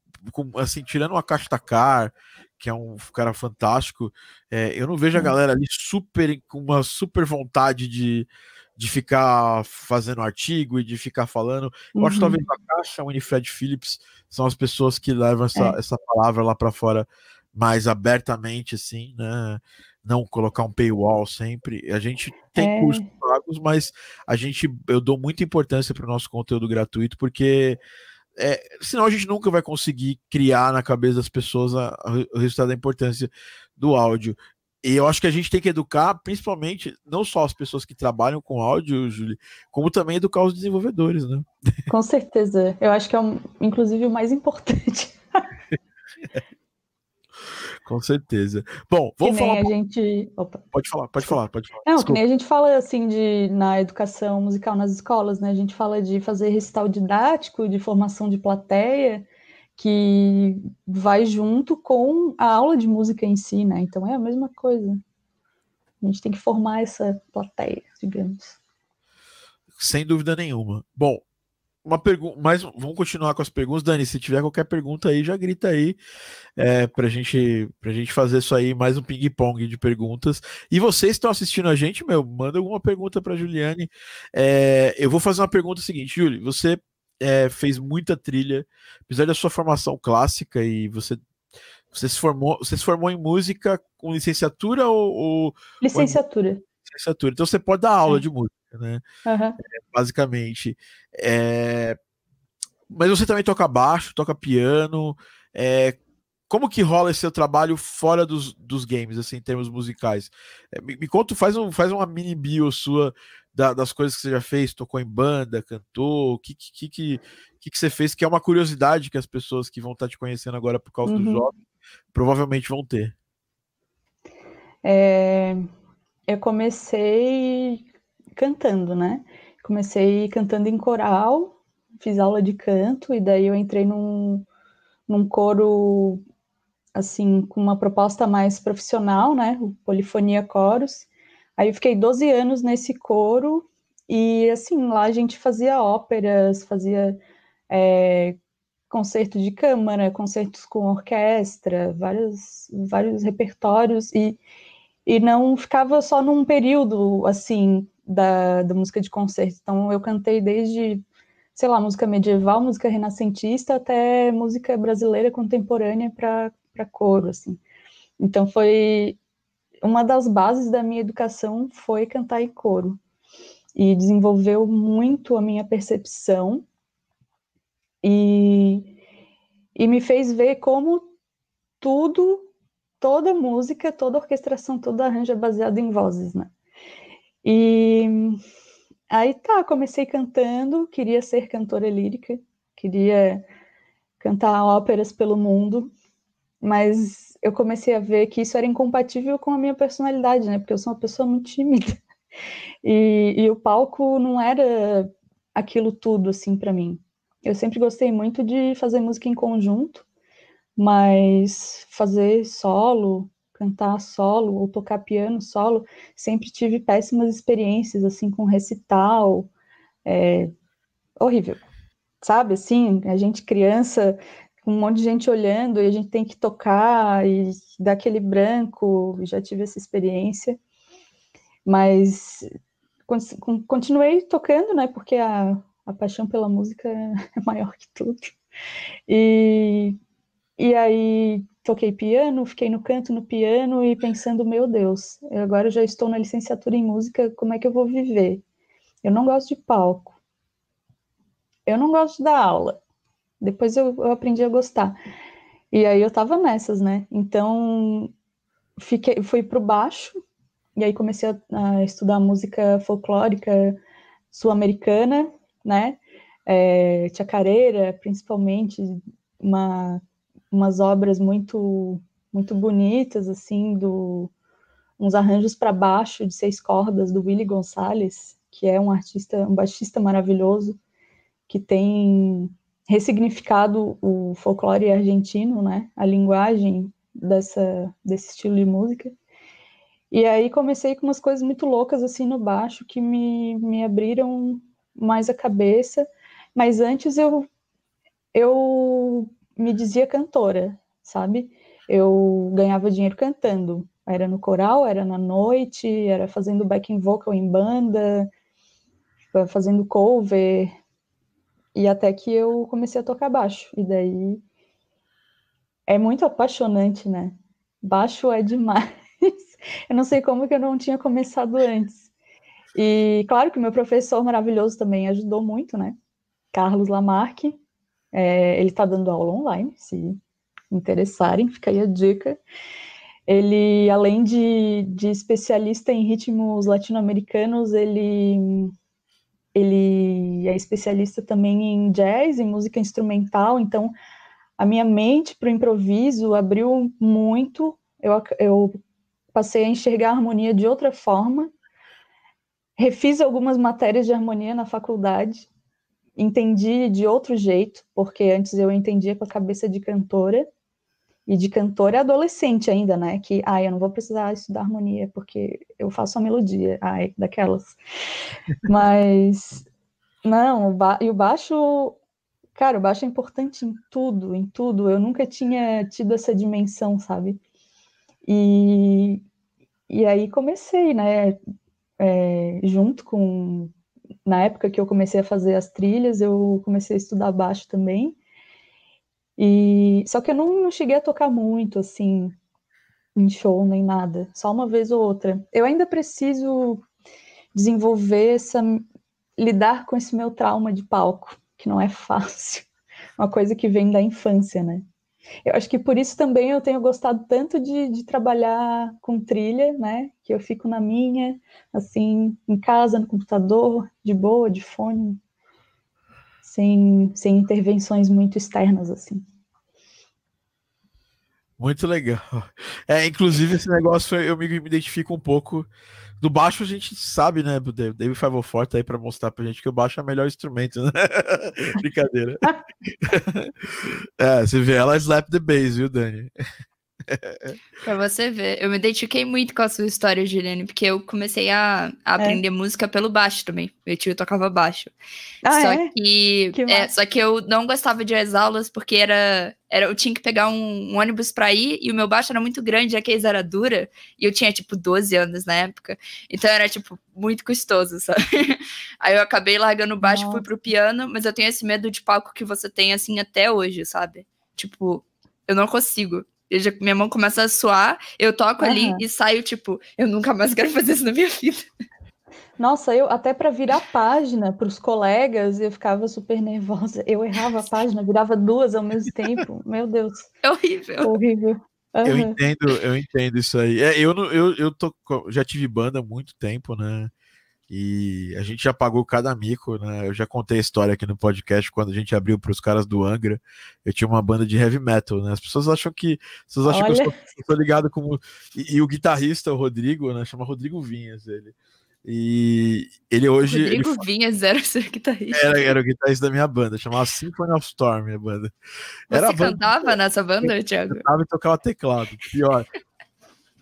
assim, tirando a Castacar, que é um cara fantástico, é, eu não vejo a é. galera ali super, com uma super vontade de de ficar fazendo artigo e de ficar falando. Eu uhum. acho que talvez uhum. a Caixa, a Winifred Phillips, são as pessoas que levam essa, é. essa palavra lá para fora mais abertamente, assim, né? Não colocar um paywall sempre. A gente tem é. cursos pagos, mas a gente, eu dou muita importância para o nosso conteúdo gratuito, porque é, senão a gente nunca vai conseguir criar na cabeça das pessoas a, a, o resultado da importância do áudio. E eu acho que a gente tem que educar, principalmente, não só as pessoas que trabalham com áudio, Julie, como também educar os desenvolvedores, né? Com certeza. Eu acho que é, um, inclusive, o mais importante. (laughs) com certeza. Bom, vamos falar. A gente... Opa. Pode falar, pode falar, pode falar. Não, Desculpa. que nem a gente fala assim de na educação musical nas escolas, né? A gente fala de fazer recital didático, de formação de plateia que vai junto com a aula de música em si, né? Então é a mesma coisa. A gente tem que formar essa plateia, digamos. Sem dúvida nenhuma. Bom, uma pergunta, mas vamos continuar com as perguntas, Dani. Se tiver qualquer pergunta aí, já grita aí é, para gente, a gente fazer isso aí, mais um ping-pong de perguntas. E vocês estão assistindo a gente, meu, manda alguma pergunta para Juliane. É, eu vou fazer uma pergunta seguinte, Júlio. Você é, fez muita trilha, apesar da sua formação clássica e você você se formou, você se formou em música com licenciatura ou, ou licenciatura? Ou licenciatura. Então você pode dar aula é. de música, né? Uhum. É, basicamente. É... Mas você também toca baixo, toca piano. É... Como que rola esse seu trabalho fora dos, dos games, assim, em termos musicais? É, me, me conta, faz, um, faz uma mini bio sua da, das coisas que você já fez, tocou em banda, cantou, o que, que, que, que, que você fez, que é uma curiosidade que as pessoas que vão estar te conhecendo agora por causa uhum. do jogo provavelmente vão ter. É, eu comecei cantando, né? Comecei cantando em coral, fiz aula de canto, e daí eu entrei num, num coro assim, com uma proposta mais profissional, né? O Polifonia Coros. Aí eu fiquei 12 anos nesse coro e, assim, lá a gente fazia óperas, fazia é, concerto de câmara, concertos com orquestra, vários, vários repertórios e, e não ficava só num período, assim, da, da música de concerto. Então eu cantei desde sei lá, música medieval, música renascentista, até música brasileira contemporânea para coro, assim. Então foi uma das bases da minha educação foi cantar em coro e desenvolveu muito a minha percepção e, e me fez ver como tudo, toda música, toda orquestração, todo arranjo é baseado em vozes, né? E Aí tá, comecei cantando, queria ser cantora lírica, queria cantar óperas pelo mundo, mas eu comecei a ver que isso era incompatível com a minha personalidade, né? Porque eu sou uma pessoa muito tímida. E, e o palco não era aquilo tudo, assim, para mim. Eu sempre gostei muito de fazer música em conjunto, mas fazer solo, cantar solo ou tocar piano solo, sempre tive péssimas experiências, assim, com recital, é, horrível, sabe, assim, a gente criança, com um monte de gente olhando, e a gente tem que tocar, e dar aquele branco, já tive essa experiência, mas continuei tocando, né, porque a, a paixão pela música (laughs) é maior que tudo, e, e aí toquei piano, fiquei no canto no piano e pensando, meu Deus, agora eu já estou na licenciatura em música, como é que eu vou viver? Eu não gosto de palco. Eu não gosto da aula. Depois eu, eu aprendi a gostar. E aí eu tava nessas, né? Então, fiquei, fui pro baixo, e aí comecei a, a estudar música folclórica sul-americana, né? É, chacareira, principalmente, uma umas obras muito muito bonitas assim do uns arranjos para baixo de seis cordas do Willy Gonçalves, que é um artista, um baixista maravilhoso que tem ressignificado o folclore argentino, né? A linguagem dessa desse estilo de música. E aí comecei com umas coisas muito loucas assim no baixo que me, me abriram mais a cabeça, mas antes eu eu me dizia cantora, sabe? Eu ganhava dinheiro cantando. Era no coral, era na noite, era fazendo backing vocal em banda, fazendo cover, e até que eu comecei a tocar baixo. E daí é muito apaixonante, né? Baixo é demais. (laughs) eu não sei como que eu não tinha começado antes. E claro que meu professor maravilhoso também ajudou muito, né? Carlos Lamarque, é, ele está dando aula online, se interessarem, fica aí a dica. Ele, além de, de especialista em ritmos latino-americanos, ele, ele é especialista também em jazz, em música instrumental, então a minha mente para o improviso abriu muito, eu, eu passei a enxergar a harmonia de outra forma, refiz algumas matérias de harmonia na faculdade, entendi de outro jeito, porque antes eu entendia com a cabeça de cantora, e de cantora adolescente ainda, né? Que, ai, eu não vou precisar estudar harmonia, porque eu faço a melodia, ai, daquelas. (laughs) Mas, não, o e o baixo, cara, o baixo é importante em tudo, em tudo. Eu nunca tinha tido essa dimensão, sabe? E, e aí comecei, né? É, junto com na época que eu comecei a fazer as trilhas, eu comecei a estudar baixo também. E só que eu não, não cheguei a tocar muito assim em show nem nada, só uma vez ou outra. Eu ainda preciso desenvolver essa lidar com esse meu trauma de palco, que não é (laughs) fácil. Uma coisa que vem da infância, né? Eu acho que por isso também eu tenho gostado tanto de, de, trabalhar com trilha, né? Que eu fico na minha, assim, em casa, no computador, de boa, de fone, sem, sem intervenções muito externas, assim. Muito legal. É, inclusive, esse negócio eu me, me identifico um pouco. Do baixo a gente sabe, né? O David Forte aí para mostrar pra gente que o baixo é o melhor instrumento, né? (laughs) Brincadeira. (laughs) é, você vê ela slap the bass, viu, Dani? Pra você ver, eu me identifiquei muito com a sua história, Juliane, porque eu comecei a, a é. aprender música pelo baixo também. Meu tio tocava baixo. Ah, só é? que, que é, só que eu não gostava de as aulas porque era, era eu tinha que pegar um, um ônibus para ir e o meu baixo era muito grande, a case era dura, e eu tinha tipo 12 anos na época. Então era tipo muito custoso, sabe? (laughs) Aí eu acabei largando o baixo, Nossa. fui pro piano, mas eu tenho esse medo de palco que você tem assim até hoje, sabe? Tipo, eu não consigo. Eu já, minha mão começa a suar, eu toco uhum. ali e saio, tipo, eu nunca mais quero fazer isso na minha vida. Nossa, eu até para virar página para os colegas, eu ficava super nervosa. Eu errava a página, virava duas ao mesmo tempo. (laughs) Meu Deus. É horrível. Horrível. Uhum. Eu entendo, eu entendo isso aí. É, eu, eu, eu tô, já tive banda há muito tempo, né? E a gente já pagou cada mico, né? Eu já contei a história aqui no podcast quando a gente abriu para os caras do Angra. Eu tinha uma banda de heavy metal, né? As pessoas acham que. As pessoas acham Olha. que eu sou ligado como. E, e, o guitarrista, o Rodrigo, né? Chama Rodrigo Vinhas, ele. E ele hoje. Rodrigo ele... Vinhas era o seu guitarrista. Era, era o guitarrista da minha banda, chamava Symphony of Storm, a banda. Era Você cantava banda... nessa banda, Thiago? Eu cantava e tocava teclado. Pior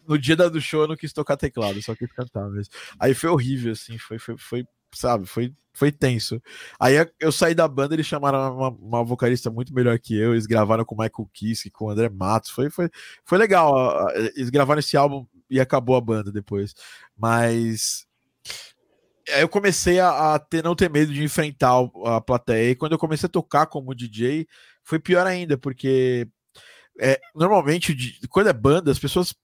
no dia do show eu não quis tocar teclado, só quis cantar mesmo. Aí foi horrível, assim, foi, foi, foi sabe, foi, foi tenso. Aí eu saí da banda, eles chamaram uma, uma vocalista muito melhor que eu, eles gravaram com o Michael Kiske, com o André Matos, foi, foi, foi legal. Eles gravaram esse álbum e acabou a banda depois. Mas aí eu comecei a, a, ter, não ter medo de enfrentar a plateia. E quando eu comecei a tocar como DJ, foi pior ainda, porque é, normalmente, quando é banda, as pessoas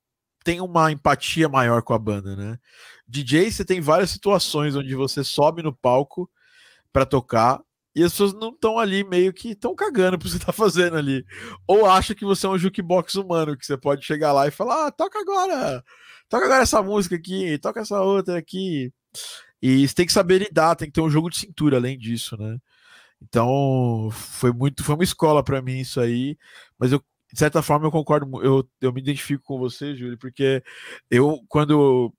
tem uma empatia maior com a banda, né? DJ, você tem várias situações onde você sobe no palco para tocar e as pessoas não estão ali meio que estão cagando pro que você tá fazendo ali. Ou acha que você é um jukebox humano, que você pode chegar lá e falar: ah, toca agora, toca agora essa música aqui, toca essa outra aqui. E você tem que saber lidar, tem que ter um jogo de cintura além disso, né? Então, foi muito, foi uma escola para mim isso aí, mas eu de certa forma eu concordo, eu, eu me identifico com você, Júlio, porque eu, quando.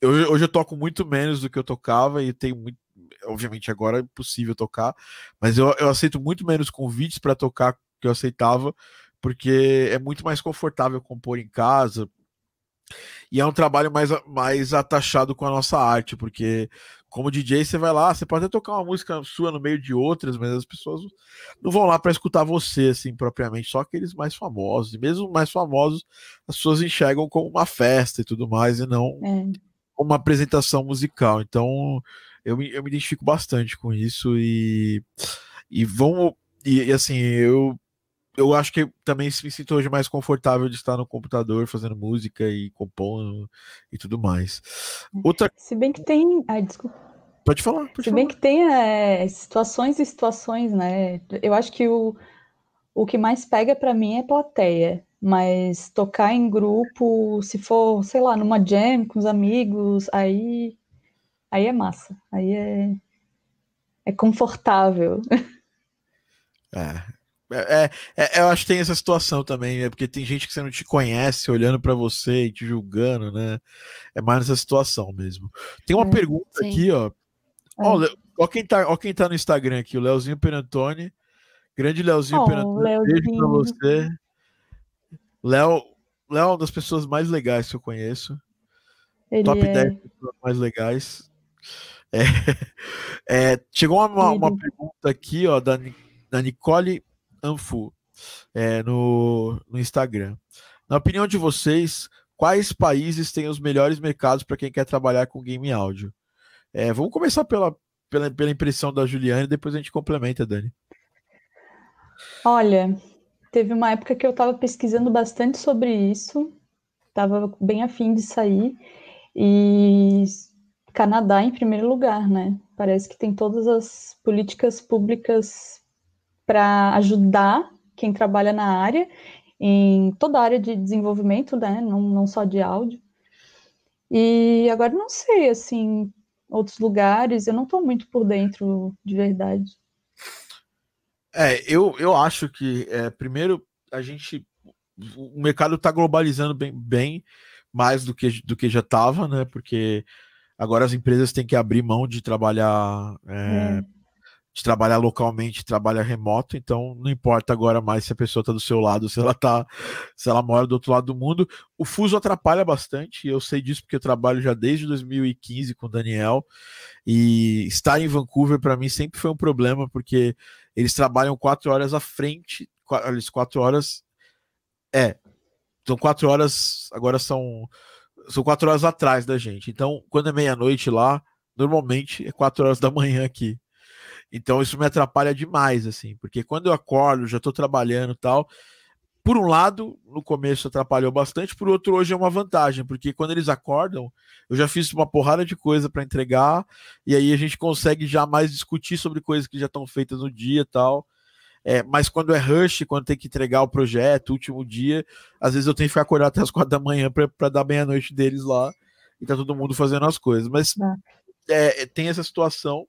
Eu, hoje eu toco muito menos do que eu tocava e tenho muito. Obviamente agora é impossível tocar, mas eu, eu aceito muito menos convites para tocar que eu aceitava, porque é muito mais confortável compor em casa, e é um trabalho mais, mais atachado com a nossa arte, porque como DJ você vai lá, você pode até tocar uma música sua no meio de outras, mas as pessoas não vão lá para escutar você assim propriamente, só aqueles mais famosos. E mesmo mais famosos, as pessoas enxergam como uma festa e tudo mais e não é. uma apresentação musical. Então, eu me, eu me identifico bastante com isso e e vão e, e assim, eu eu acho que também me sinto hoje mais confortável de estar no computador fazendo música e compondo e tudo mais. Outra... Se bem que tem. Ai, desculpa. Pode falar. Pode Se falar. bem que tem é, situações e situações, né? Eu acho que o, o que mais pega para mim é plateia. Mas tocar em grupo, se for, sei lá, numa jam com os amigos, aí, aí é massa. Aí é, é confortável. É, é, é, eu acho que tem essa situação também, é porque tem gente que você não te conhece olhando para você e te julgando, né? É mais nessa situação mesmo. Tem uma é, pergunta sim. aqui, ó. Ó, é. ó, quem tá, ó quem tá no Instagram aqui, o Leozinho Perantoni. Grande Leozinho oh, Perantoni. Beijo pra você. Léo, Léo é uma das pessoas mais legais que eu conheço. Ele Top é... 10 pessoas mais legais. É, (laughs) é, chegou uma, uma, pergunta aqui, ó, da, da Nicole Anfu é, no, no Instagram. Na opinião de vocês, quais países têm os melhores mercados para quem quer trabalhar com game áudio? É, vamos começar pela, pela, pela impressão da Juliane, depois a gente complementa, Dani. Olha, teve uma época que eu estava pesquisando bastante sobre isso, estava bem afim de sair, e Canadá em primeiro lugar, né? Parece que tem todas as políticas públicas para ajudar quem trabalha na área, em toda a área de desenvolvimento, né? Não, não só de áudio. E agora não sei, assim, outros lugares, eu não estou muito por dentro de verdade. É, eu, eu acho que, é, primeiro, a gente. O mercado está globalizando bem, bem mais do que, do que já estava, né? Porque agora as empresas têm que abrir mão de trabalhar é, é de trabalhar localmente, trabalha remoto, então não importa agora mais se a pessoa está do seu lado, se ela tá, se ela mora do outro lado do mundo. O fuso atrapalha bastante, eu sei disso porque eu trabalho já desde 2015 com o Daniel, e estar em Vancouver para mim sempre foi um problema, porque eles trabalham quatro horas à frente, eles quatro horas. É, são quatro horas, agora são. São quatro horas atrás da gente. Então, quando é meia-noite lá, normalmente é quatro horas da manhã aqui. Então isso me atrapalha demais, assim, porque quando eu acordo, já estou trabalhando tal. Por um lado, no começo atrapalhou bastante, por outro, hoje é uma vantagem, porque quando eles acordam, eu já fiz uma porrada de coisa para entregar, e aí a gente consegue já mais discutir sobre coisas que já estão feitas no dia tal. É, mas quando é rush, quando tem que entregar o projeto, último dia, às vezes eu tenho que ficar acordado até as quatro da manhã para dar meia-noite deles lá e tá todo mundo fazendo as coisas. Mas é, tem essa situação.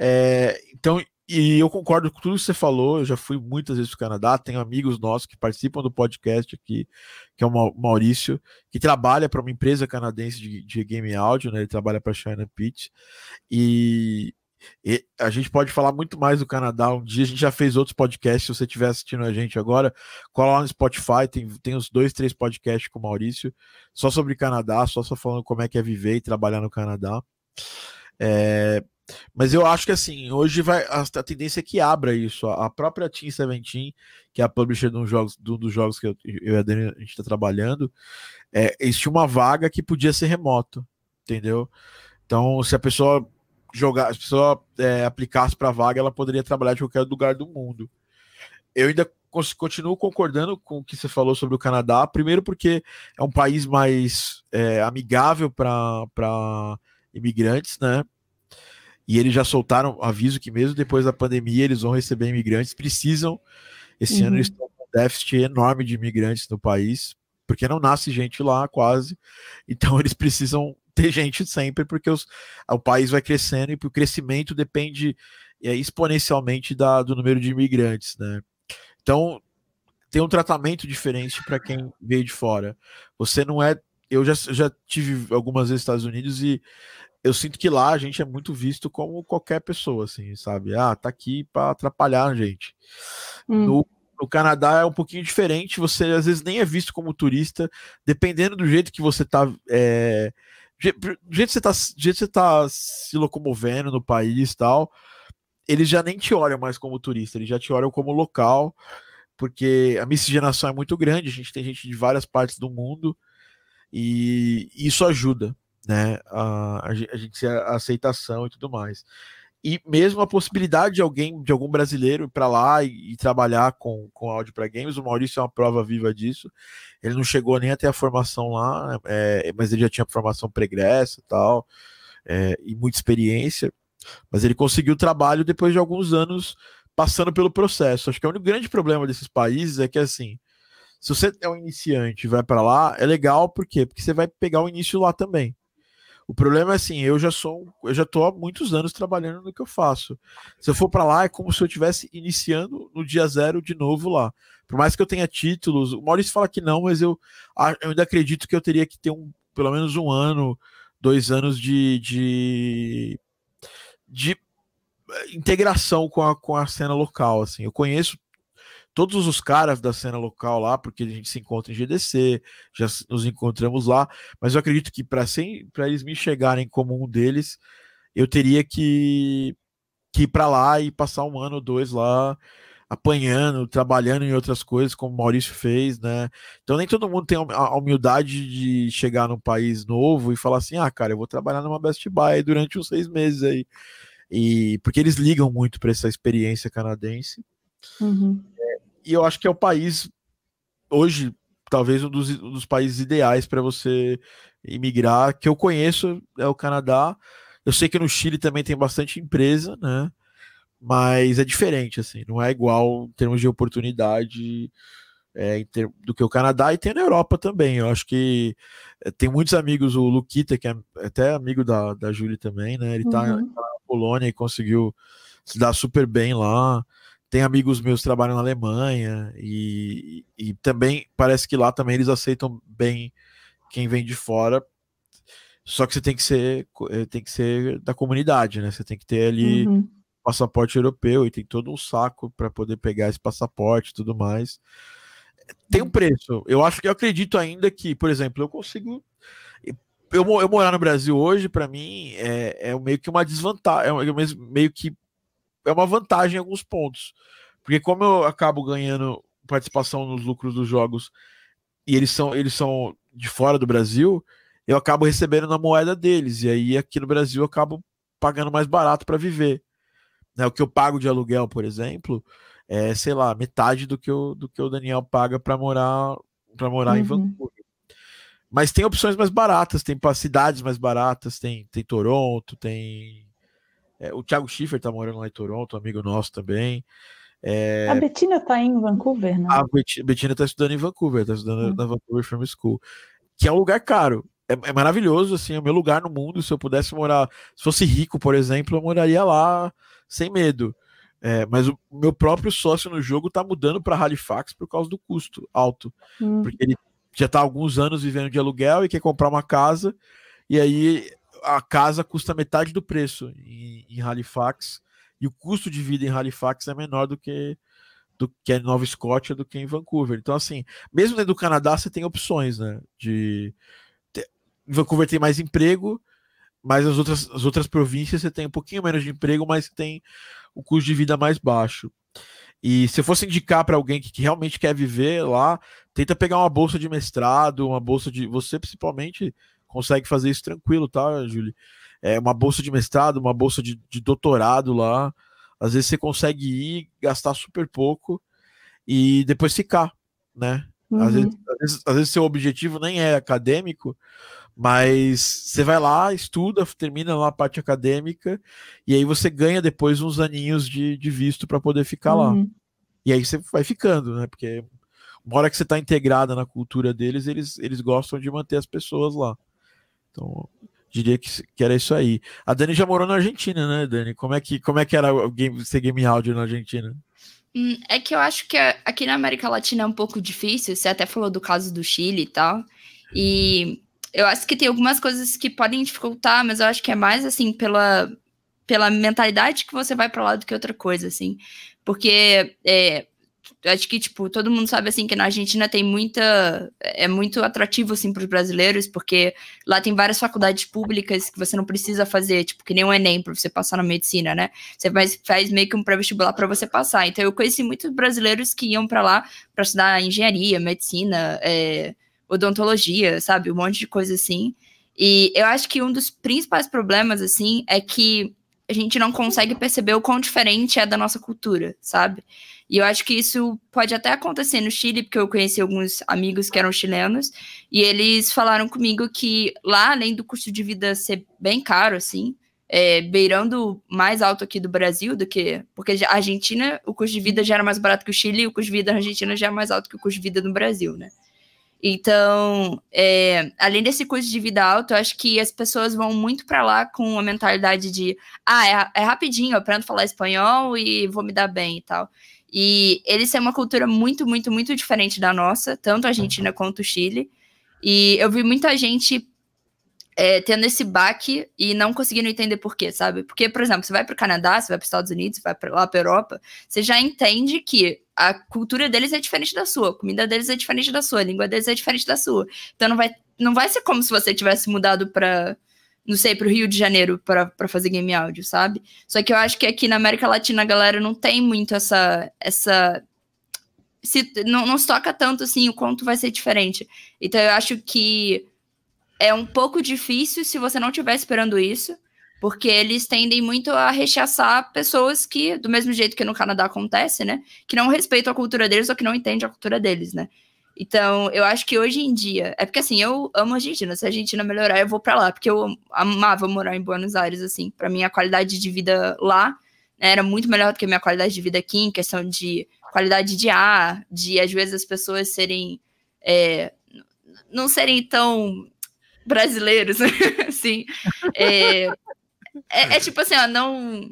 É, então, e eu concordo com tudo que você falou. Eu já fui muitas vezes para o Canadá. Tenho amigos nossos que participam do podcast aqui, que é o Maurício, que trabalha para uma empresa canadense de, de game áudio, né? Ele trabalha para a China Pitch. E, e, a gente pode falar muito mais do Canadá. Um dia a gente já fez outros podcasts. Se você estiver assistindo a gente agora, cola lá no Spotify. Tem, tem uns dois, três podcasts com o Maurício, só sobre Canadá, só, só falando como é que é viver e trabalhar no Canadá. É, mas eu acho que assim, hoje vai a, a tendência é que abra isso. A, própria Team Seventeen, que é a publisher de um, jogos, dos jogos que eu, eu e a Dani a gente está trabalhando, é, existia uma vaga que podia ser remoto, entendeu? Então, se a pessoa jogar, se a pessoa é, aplicasse para a vaga, ela poderia trabalhar de qualquer lugar do mundo. Eu ainda continuo concordando com o que você falou sobre o Canadá, primeiro porque é um país mais é, amigável para imigrantes, né? E eles já soltaram aviso que mesmo depois da pandemia eles vão receber imigrantes, precisam. Esse uhum. ano eles estão com um déficit enorme de imigrantes no país, porque não nasce gente lá quase. Então (laughs) eles precisam ter gente sempre, porque os, o país vai crescendo e o crescimento depende é, exponencialmente da, do número de imigrantes, né? Então tem um tratamento diferente para quem veio de fora. Você não é. Eu já, já tive algumas vezes nos Estados Unidos e eu sinto que lá a gente é muito visto como qualquer pessoa, assim, sabe? Ah, tá aqui para atrapalhar a gente. Hum. No, no, Canadá é um pouquinho diferente, você às vezes nem é visto como turista, dependendo do jeito que você tá. É, do jeito que você tá, do jeito que você tá se locomovendo no país tal, eles já nem te olham mais como turista, eles já te olham como local, porque a miscigenação é muito grande, a gente tem gente de várias partes do mundo e isso ajuda né? A, a, gente a aceitação e tudo mais. E mesmo a possibilidade de alguém, de algum brasileiro ir para lá e, e, trabalhar com, com áudio para games, o Maurício é uma prova viva disso. Ele não chegou nem até a formação lá, é, mas ele já tinha formação pregressa e tal, é, e muita experiência. Mas ele conseguiu trabalho depois de alguns anos passando pelo processo. Acho que o único grande problema desses países é que assim, se você é um iniciante e vai para lá, é legal, por quê? Porque você vai pegar o início lá também. O problema é assim, eu já sou, eu já tô há muitos anos trabalhando no que eu faço. Se eu for para lá, é como se eu estivesse iniciando no dia zero de novo lá. Por mais que eu tenha títulos, o Maurício fala que não, mas eu, eu ainda acredito que eu teria que ter um, pelo menos um ano, dois anos de, de, de integração com a, com a cena local. Assim, eu conheço todos os caras da cena local lá, porque a gente se encontra em GDC, já nos encontramos lá, mas eu acredito que para eles me chegarem como um deles, eu teria que, que ir para lá e passar um ano ou dois lá apanhando, trabalhando em outras coisas, como o Maurício fez, né? Então nem todo mundo tem a humildade de chegar num país novo e falar assim, ah, cara, eu vou trabalhar numa Best Buy durante uns seis meses aí. E porque eles ligam muito para essa experiência canadense. Uhum e eu acho que é o país, hoje, talvez um dos, um dos países ideais para você imigrar, que eu conheço é o Canadá. Eu sei que no Chile também tem bastante empresa, né? Mas é diferente, assim, não é igual em termos de oportunidade é, ter, do que o Canadá e tem na Europa também. Eu acho que é, tem muitos amigos, o Luquita, que é até amigo da, da Júlia também, né? Ele tá, uhum. tá na Polônia e conseguiu se dar super bem lá. Tem amigos meus que trabalham na Alemanha e, e também parece que lá também eles aceitam bem quem vem de fora. Só que você tem que ser eh, tem que ser da comunidade, né? Você tem que ter ali uhum. passaporte europeu e tem todo um saco para poder pegar esse passaporte e tudo mais. Tem um uhum. preço. Eu acho que eu acredito ainda que, por exemplo, eu consigo. Eu, eu morar no Brasil hoje, para mim, é, é meio que uma desvantagem. É meio que é uma vantagem em alguns pontos. Porque como eu acabo ganhando participação nos lucros dos jogos e eles são, eles são de fora do Brasil, eu acabo recebendo na moeda deles. E aí aqui no Brasil eu acabo pagando mais barato para viver. Né? O que eu pago de aluguel, por exemplo, é, sei lá, metade do que, eu, do que o Daniel paga para morar para morar uhum. em Vancouver. Mas tem opções mais baratas, tem cidades mais baratas, tem, tem Toronto, tem. É, o Thiago Schiffer tá morando lá em Toronto, amigo nosso também. É... A Betina tá em Vancouver, né? A Betina tá estudando em Vancouver, tá estudando uhum. na Vancouver Film School, que é um lugar caro. É, é, maravilhoso, assim, é o meu lugar no mundo. Se eu pudesse morar, se fosse rico, por exemplo, eu moraria lá sem medo. É, mas o meu próprio sócio no jogo tá mudando para Halifax por causa do custo alto. Hum. Porque ele já tá há alguns anos vivendo de aluguel e quer comprar uma casa, e aí a casa custa metade do preço em, em Halifax, e o custo de vida em Halifax é menor do que do que em Nova Escócia do que em Vancouver. Então, assim, mesmo dentro do Canadá, você tem opções, né? De. Em Vancouver tem mais emprego, mas as outras, as outras províncias você tem um pouquinho menos de emprego, mas tem o custo de vida mais baixo. E se fosse indicar para alguém que, que, realmente quer viver lá, tenta pegar uma bolsa de mestrado, uma bolsa de. Você principalmente consegue fazer isso tranquilo, tá, Júlio? É uma bolsa de mestrado, uma bolsa de, de doutorado lá. Às vezes você consegue ir, gastar super pouco e depois ficar, né? Uhum. Às, vezes, às, vezes, às vezes seu objetivo nem é acadêmico, mas você vai lá, estuda, termina lá a parte acadêmica, e aí você ganha depois uns aninhos de, de visto para poder ficar uhum. lá. E aí você vai ficando, né? Porque uma hora que você está integrada na cultura deles, eles, eles gostam de manter as pessoas lá. Então, diria que, que era isso aí. A Dani já morou na Argentina, né, Dani? Como é que, como é que era o game, ser game áudio na Argentina? Hum, é que eu acho que aqui na América Latina é um pouco difícil. Você até falou do caso do Chile e tal. E eu acho que tem algumas coisas que podem dificultar, mas eu acho que é mais assim pela, pela mentalidade que você vai para lá do que outra coisa, assim. Porque é, acho que, tipo, todo mundo sabe, assim, que na Argentina tem muita... É muito atrativo, assim, para os brasileiros, porque lá tem várias faculdades públicas que você não precisa fazer, tipo, que nem um Enem para você passar na medicina, né? Você faz, faz meio que um pré-vestibular para você passar. Então, eu conheci muitos brasileiros que iam para lá para estudar engenharia, medicina, é, odontologia, sabe? Um monte de coisa assim. E eu acho que um dos principais problemas, assim, é que a gente não consegue perceber o quão diferente é da nossa cultura, sabe? E eu acho que isso pode até acontecer no Chile, porque eu conheci alguns amigos que eram chilenos, e eles falaram comigo que lá, além do custo de vida ser bem caro, assim, é, beirando mais alto aqui do Brasil do que. Porque a Argentina, o custo de vida já era mais barato que o Chile, e o custo de vida na Argentina já é mais alto que o custo de vida no Brasil, né? Então, é, além desse custo de vida alto, eu acho que as pessoas vão muito para lá com a mentalidade de ah, é, é, rapidinho, eu aprendo a falar espanhol e vou me dar bem e tal. E eles têm uma cultura muito, muito, muito diferente da nossa, tanto a Argentina quanto o Chile. E eu vi muita gente é, tendo esse baque e não conseguindo entender por quê, sabe? Porque, por exemplo, você vai para o Canadá, você vai para os Estados Unidos, você vai pra, lá para a Europa, você já entende que a cultura deles é diferente da sua, a comida deles é diferente da sua, a língua deles é diferente da sua. Então não vai, não vai ser como se você tivesse mudado para não sei, para o Rio de Janeiro para fazer game áudio, sabe? Só que eu acho que aqui na América Latina a galera não tem muito essa. essa se, não, não se toca tanto assim o quanto vai ser diferente. Então eu acho que é um pouco difícil se você não estiver esperando isso, porque eles tendem muito a rechaçar pessoas que, do mesmo jeito que no Canadá acontece, né? Que não respeitam a cultura deles ou que não entendem a cultura deles, né? Então, eu acho que hoje em dia. É porque assim, eu amo a Argentina. Se a Argentina melhorar, eu vou para lá. Porque eu amava morar em Buenos Aires, assim. para mim, a qualidade de vida lá né, era muito melhor do que a minha qualidade de vida aqui, em questão de qualidade de ar, de às vezes as pessoas serem. É, não serem tão brasileiros, (laughs) assim. É, é, é, tipo assim, ó, não.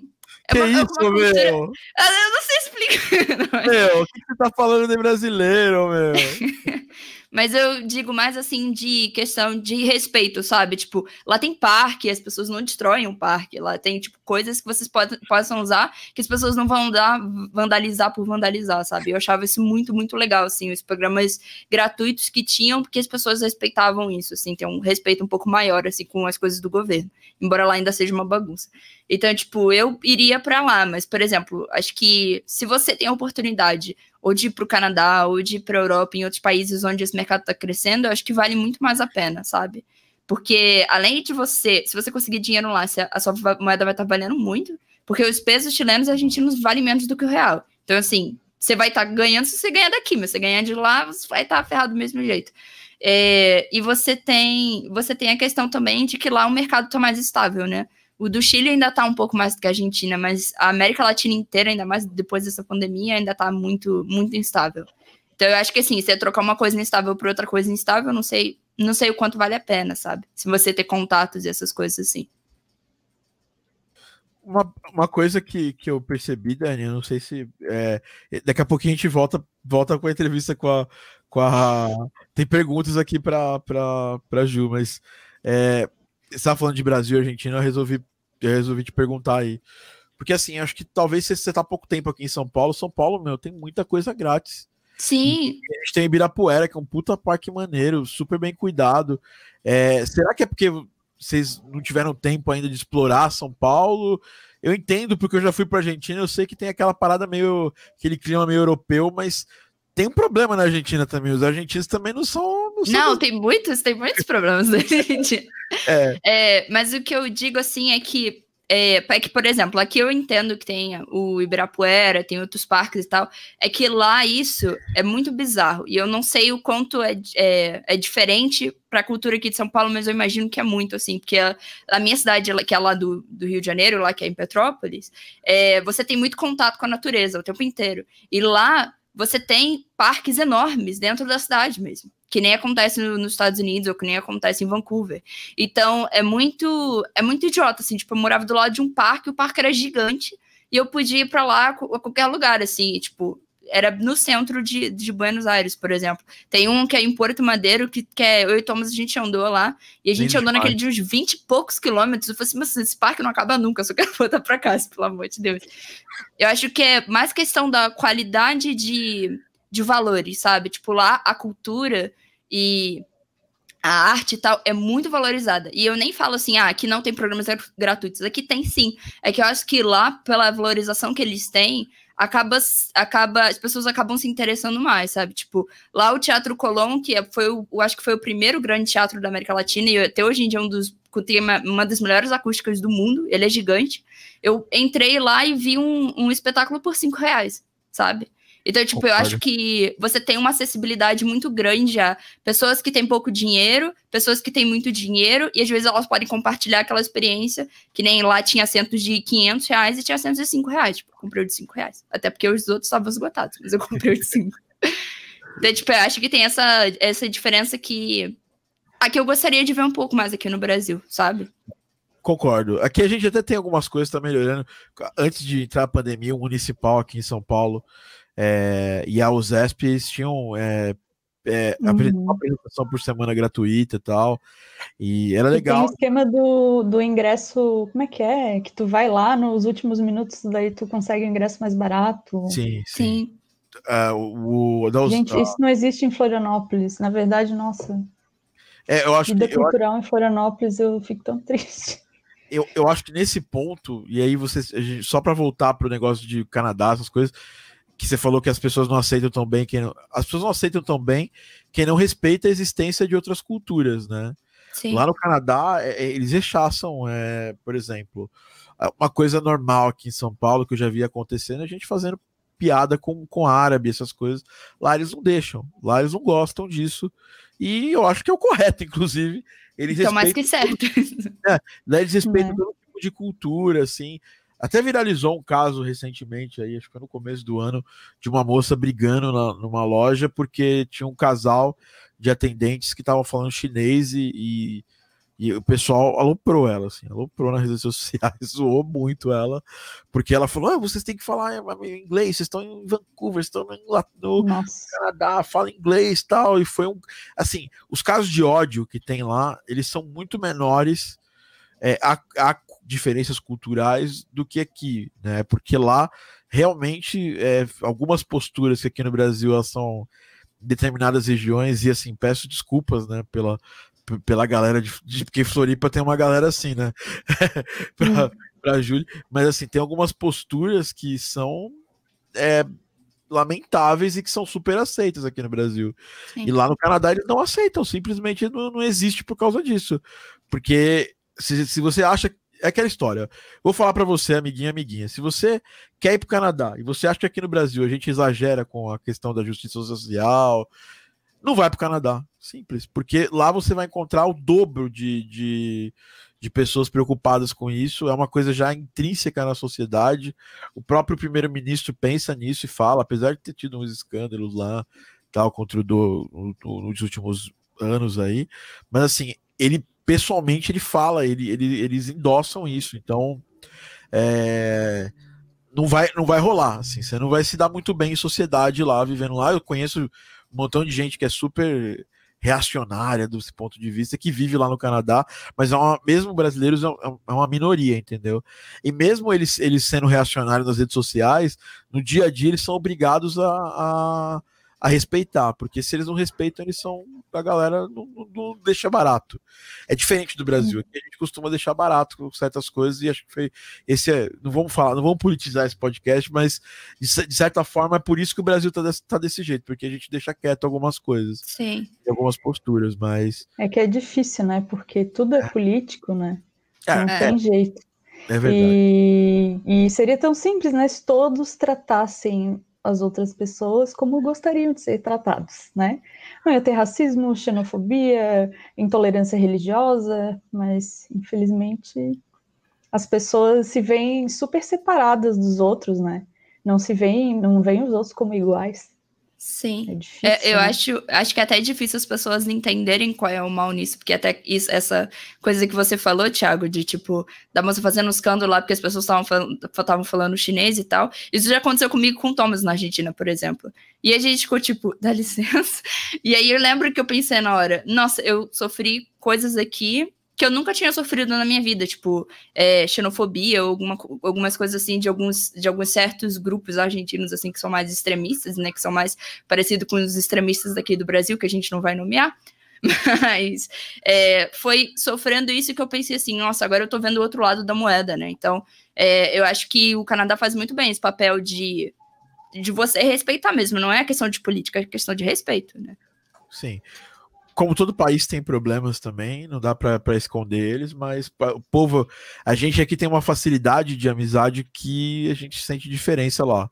É que uma, isso, uma cultura... meu? Eu não sei explicar. (laughs) Meu, o que você tá falando de brasileiro, meu? (laughs) mas eu digo mais assim de questão de respeito, sabe? Tipo, lá tem parque, as pessoas não destroem o parque, lá tem, tipo, coisas que vocês pod possam usar que as pessoas não vão dar, vandalizar por vandalizar, sabe? Eu achava isso muito, muito legal, assim, os programas gratuitos que tinham, porque as pessoas respeitavam isso, assim, tem um respeito um pouco maior, assim, com as coisas do governo, embora lá ainda seja uma bagunça. Então, tipo, eu iria para lá, mas, por exemplo, acho que se você tem a oportunidade ou de ir para o Canadá, ou de ir para a Europa, em outros países onde esse mercado está crescendo, eu acho que vale muito mais a pena, sabe? Porque além de você, se você conseguir dinheiro lá, a sua moeda vai estar tá valendo muito, porque os pesos chilenos e argentinos valem menos do que o real. Então, assim, você vai estar tá ganhando se você ganhar daqui, mas se você ganhar de lá, você vai estar tá ferrado do mesmo jeito. É, e você tem, você tem a questão também de que lá o mercado está mais estável, né? O do Chile ainda está um pouco mais do que a Argentina, mas a América Latina inteira, ainda mais depois dessa pandemia, ainda está muito, muito instável. Então eu acho que assim, você trocar uma coisa instável por outra coisa instável, não sei, não sei o quanto vale a pena, sabe? Se você ter contatos e essas coisas assim. Uma, uma coisa que, que eu percebi, Dani, eu não sei se. É, daqui a pouquinho a gente volta, volta com a entrevista com a. Com a tem perguntas aqui para Ju, mas é, você estava falando de Brasil e Argentina, eu resolvi, eu resolvi te perguntar aí. Porque assim, acho que talvez se você tá pouco tempo aqui em São Paulo, São Paulo, meu, tem muita coisa grátis. Sim. E a gente tem Ibirapuera, que é um puta parque maneiro, super bem cuidado. É, será que é porque vocês não tiveram tempo ainda de explorar São Paulo? Eu entendo, porque eu já fui para Argentina, eu sei que tem aquela parada meio. aquele clima meio europeu, mas tem um problema na Argentina também. Os argentinos também não são. Não, não tem muitos, tem muitos problemas na Argentina. é. é. Mas o que eu digo assim é que. É, é, que, por exemplo, aqui eu entendo que tem o Ibirapuera, tem outros parques e tal. É que lá isso é muito bizarro. E eu não sei o quanto é, é, é diferente para a cultura aqui de São Paulo, mas eu imagino que é muito, assim. Porque a, a minha cidade, que é lá do, do, Rio de Janeiro, lá que é em Petrópolis, é, você tem muito contato com a natureza o tempo inteiro. E lá você tem parques enormes dentro da cidade mesmo, que nem acontece no, nos Estados Unidos ou que nem acontece em Vancouver. Então é muito é muito idiota assim, tipo, eu morava do lado de um parque, o parque era gigante e eu podia ir para lá a qualquer lugar assim, tipo, era no centro de, de Buenos Aires, por exemplo. Tem um que é em Porto Madeiro, que, que é, eu e Thomas, a gente andou lá, e a gente andou naquele de uns 20 e poucos quilômetros. Eu falei assim, mas esse parque não acaba nunca, eu só quero (laughs) voltar para casa, pelo amor de Deus. Eu acho que é mais questão da qualidade de, de valores, sabe? Tipo, lá a cultura e a arte e tal é muito valorizada. E eu nem falo assim, ah, aqui não tem programas gratuitos. Aqui tem sim. É que eu acho que lá, pela valorização que eles têm, acaba, acaba, as pessoas acabam se interessando mais, sabe? Tipo, lá o Teatro Colón, que é, foi o, eu acho que foi o primeiro grande teatro da América Latina, e até hoje em dia é um dos tem uma, uma, das melhores acústicas do mundo, ele é gigante. Eu entrei lá e vi um, um espetáculo por cinco reais, sabe? Então, tipo, eu acho que você tem uma acessibilidade muito grande a pessoas que têm pouco dinheiro, pessoas que têm muito dinheiro, e às vezes elas podem compartilhar aquela experiência, que nem lá tinha assentos de 500 reais e tinha assentos de 5 reais. Tipo, eu comprei o de 5 reais. Até porque os outros estavam esgotados, mas eu comprei o de 5. (laughs) então, tipo, eu acho que tem essa, essa diferença que. Aqui eu gostaria de ver um pouco mais aqui no Brasil, sabe? Concordo. Aqui a gente até tem algumas coisas que tá melhorando. Antes de entrar a pandemia, o municipal aqui em São Paulo é, e a USESP tinham é, é, uhum. uma apresentação por semana gratuita e tal. E era legal. E tem o esquema do, do ingresso, como é que é? Que tu vai lá nos últimos minutos, daí tu consegue o ingresso mais barato. Sim, sim. sim. Uh, o, o, Gente, uh, isso não existe em Florianópolis. Na verdade, nossa. É, eu acho Vida que, cultural eu... em Florianópolis, eu fico tão (laughs) triste. Eu, eu acho que nesse ponto, e aí você, só para voltar para o negócio de Canadá, essas coisas, que você falou que as pessoas não aceitam tão bem quem não, as pessoas não aceitam tão bem quem não respeita a existência de outras culturas, né? Sim. Lá no Canadá, é, é, eles rechaçam, é, por exemplo, uma coisa normal aqui em São Paulo que eu já vi acontecendo, a gente fazendo piada com, com árabe, essas coisas. Lá eles não deixam, lá eles não gostam disso. E eu acho que é o correto, (laughs) inclusive. Eles então, mais que certo. (laughs) É, lá eles respeitam é. todo tipo de cultura, assim. Até viralizou um caso recentemente, aí, acho que foi no começo do ano, de uma moça brigando na, numa loja porque tinha um casal de atendentes que estavam falando chinês e, e E o pessoal aloprou ela, assim, aloprou nas redes (laughs) sociais, zoou muito ela, porque ela falou: ah, vocês têm que falar inglês, vocês estão em Vancouver, estão no, no Canadá, fala inglês tal. E foi um. Assim, os casos de ódio que tem lá, eles são muito menores. É, há, há diferenças culturais do que aqui, né? Porque lá realmente é, algumas posturas que aqui no Brasil elas são determinadas regiões e assim peço desculpas né pela pela galera de, de, porque Floripa tem uma galera assim, né? (laughs) pra, hum. pra Júlia. Mas assim, tem algumas posturas que são é, lamentáveis e que são super aceitas aqui no Brasil. Sim. E lá no Canadá eles não aceitam, simplesmente não, não existe por causa disso. Porque se, se você acha. É aquela história. Vou falar para você, amiguinha, amiguinha. Se você quer ir para o Canadá e você acha que aqui no Brasil a gente exagera com a questão da justiça social, não vai para o Canadá. Simples. Porque lá você vai encontrar o dobro de, de, de, pessoas preocupadas com isso. É uma coisa já intrínseca na sociedade. O próprio primeiro-ministro pensa nisso e fala, apesar de ter tido uns escândalos lá, tal, contra o do, no, no, nos últimos anos aí. Mas assim, ele pessoalmente ele fala, ele, ele, eles endossam isso. Então. É não vai, não vai rolar, assim, você não vai se dar muito bem em sociedade lá, vivendo lá. Eu conheço um montão de gente que é super reacionária desse ponto de vista, que vive lá no Canadá, mas é uma, mesmo brasileiros é, é uma minoria, entendeu? E mesmo eles, eles sendo reacionários nas redes sociais, no dia a dia eles são obrigados a, a a respeitar, porque se eles não respeitam, eles são a galera não, não, não, deixa barato. É diferente do Brasil, aqui a gente costuma deixar barato com certas coisas e acho que foi esse é, não vamos falar, não vamos politizar esse podcast, mas de, de certa forma é por isso que o Brasil tá desse, tá desse jeito, porque a gente deixa quieto algumas coisas. Sim. Algumas posturas, mas É que é difícil, né? Porque tudo é, é. político, né? É, não é. tem jeito. É verdade. E, e seria tão simples, né? Se todos tratassem as outras pessoas como gostariam de ser tratados, né? Não ia ter racismo, xenofobia, intolerância religiosa, mas infelizmente as pessoas se veem super separadas dos outros, né? Não se veem, não veem os outros como iguais. Sim. É difícil, é, eu né? acho, acho que é até difícil as pessoas entenderem qual é o mal nisso, porque até isso, essa coisa que você falou, Thiago, de tipo, da moça fazendo um escândalo lá porque as pessoas estavam falando, falando chinês e tal. Isso já aconteceu comigo com o Thomas na Argentina, por exemplo. E a gente ficou tipo, (laughs) dá licença. E aí eu lembro que eu pensei na hora, nossa, eu sofri coisas aqui que eu nunca tinha sofrido na minha vida, tipo, é, xenofobia alguma, algumas coisas assim de alguns, de alguns certos grupos argentinos, assim, que são mais extremistas, né, que são mais parecidos com os extremistas daqui do Brasil, que a gente não vai nomear, (laughs) mas é, foi sofrendo isso que eu pensei assim, nossa, agora eu tô vendo o outro lado da moeda, né, então é, eu acho que o Canadá faz muito bem esse papel de, de você respeitar mesmo, não é questão de política, é questão de respeito, né. Sim como todo país tem problemas também, não dá para esconder eles, mas o povo, a gente aqui tem uma facilidade de amizade que a gente sente diferença lá.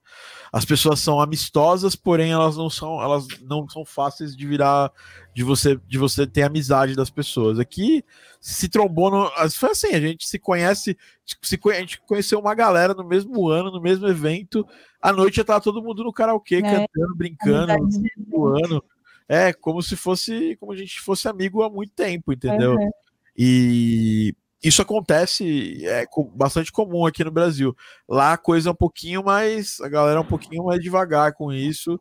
As pessoas são amistosas, porém elas não são, elas não são fáceis de virar, de você, de você ter amizade das pessoas. Aqui se trombou, no, foi assim, a gente se conhece, se, a gente conheceu uma galera no mesmo ano, no mesmo evento, à noite já tava todo mundo no karaokê, é, cantando, brincando, voando. É, como se fosse, como a gente fosse amigo há muito tempo, entendeu? Uhum. E isso acontece, é bastante comum aqui no Brasil. Lá a coisa é um pouquinho mais, a galera é um pouquinho mais devagar com isso.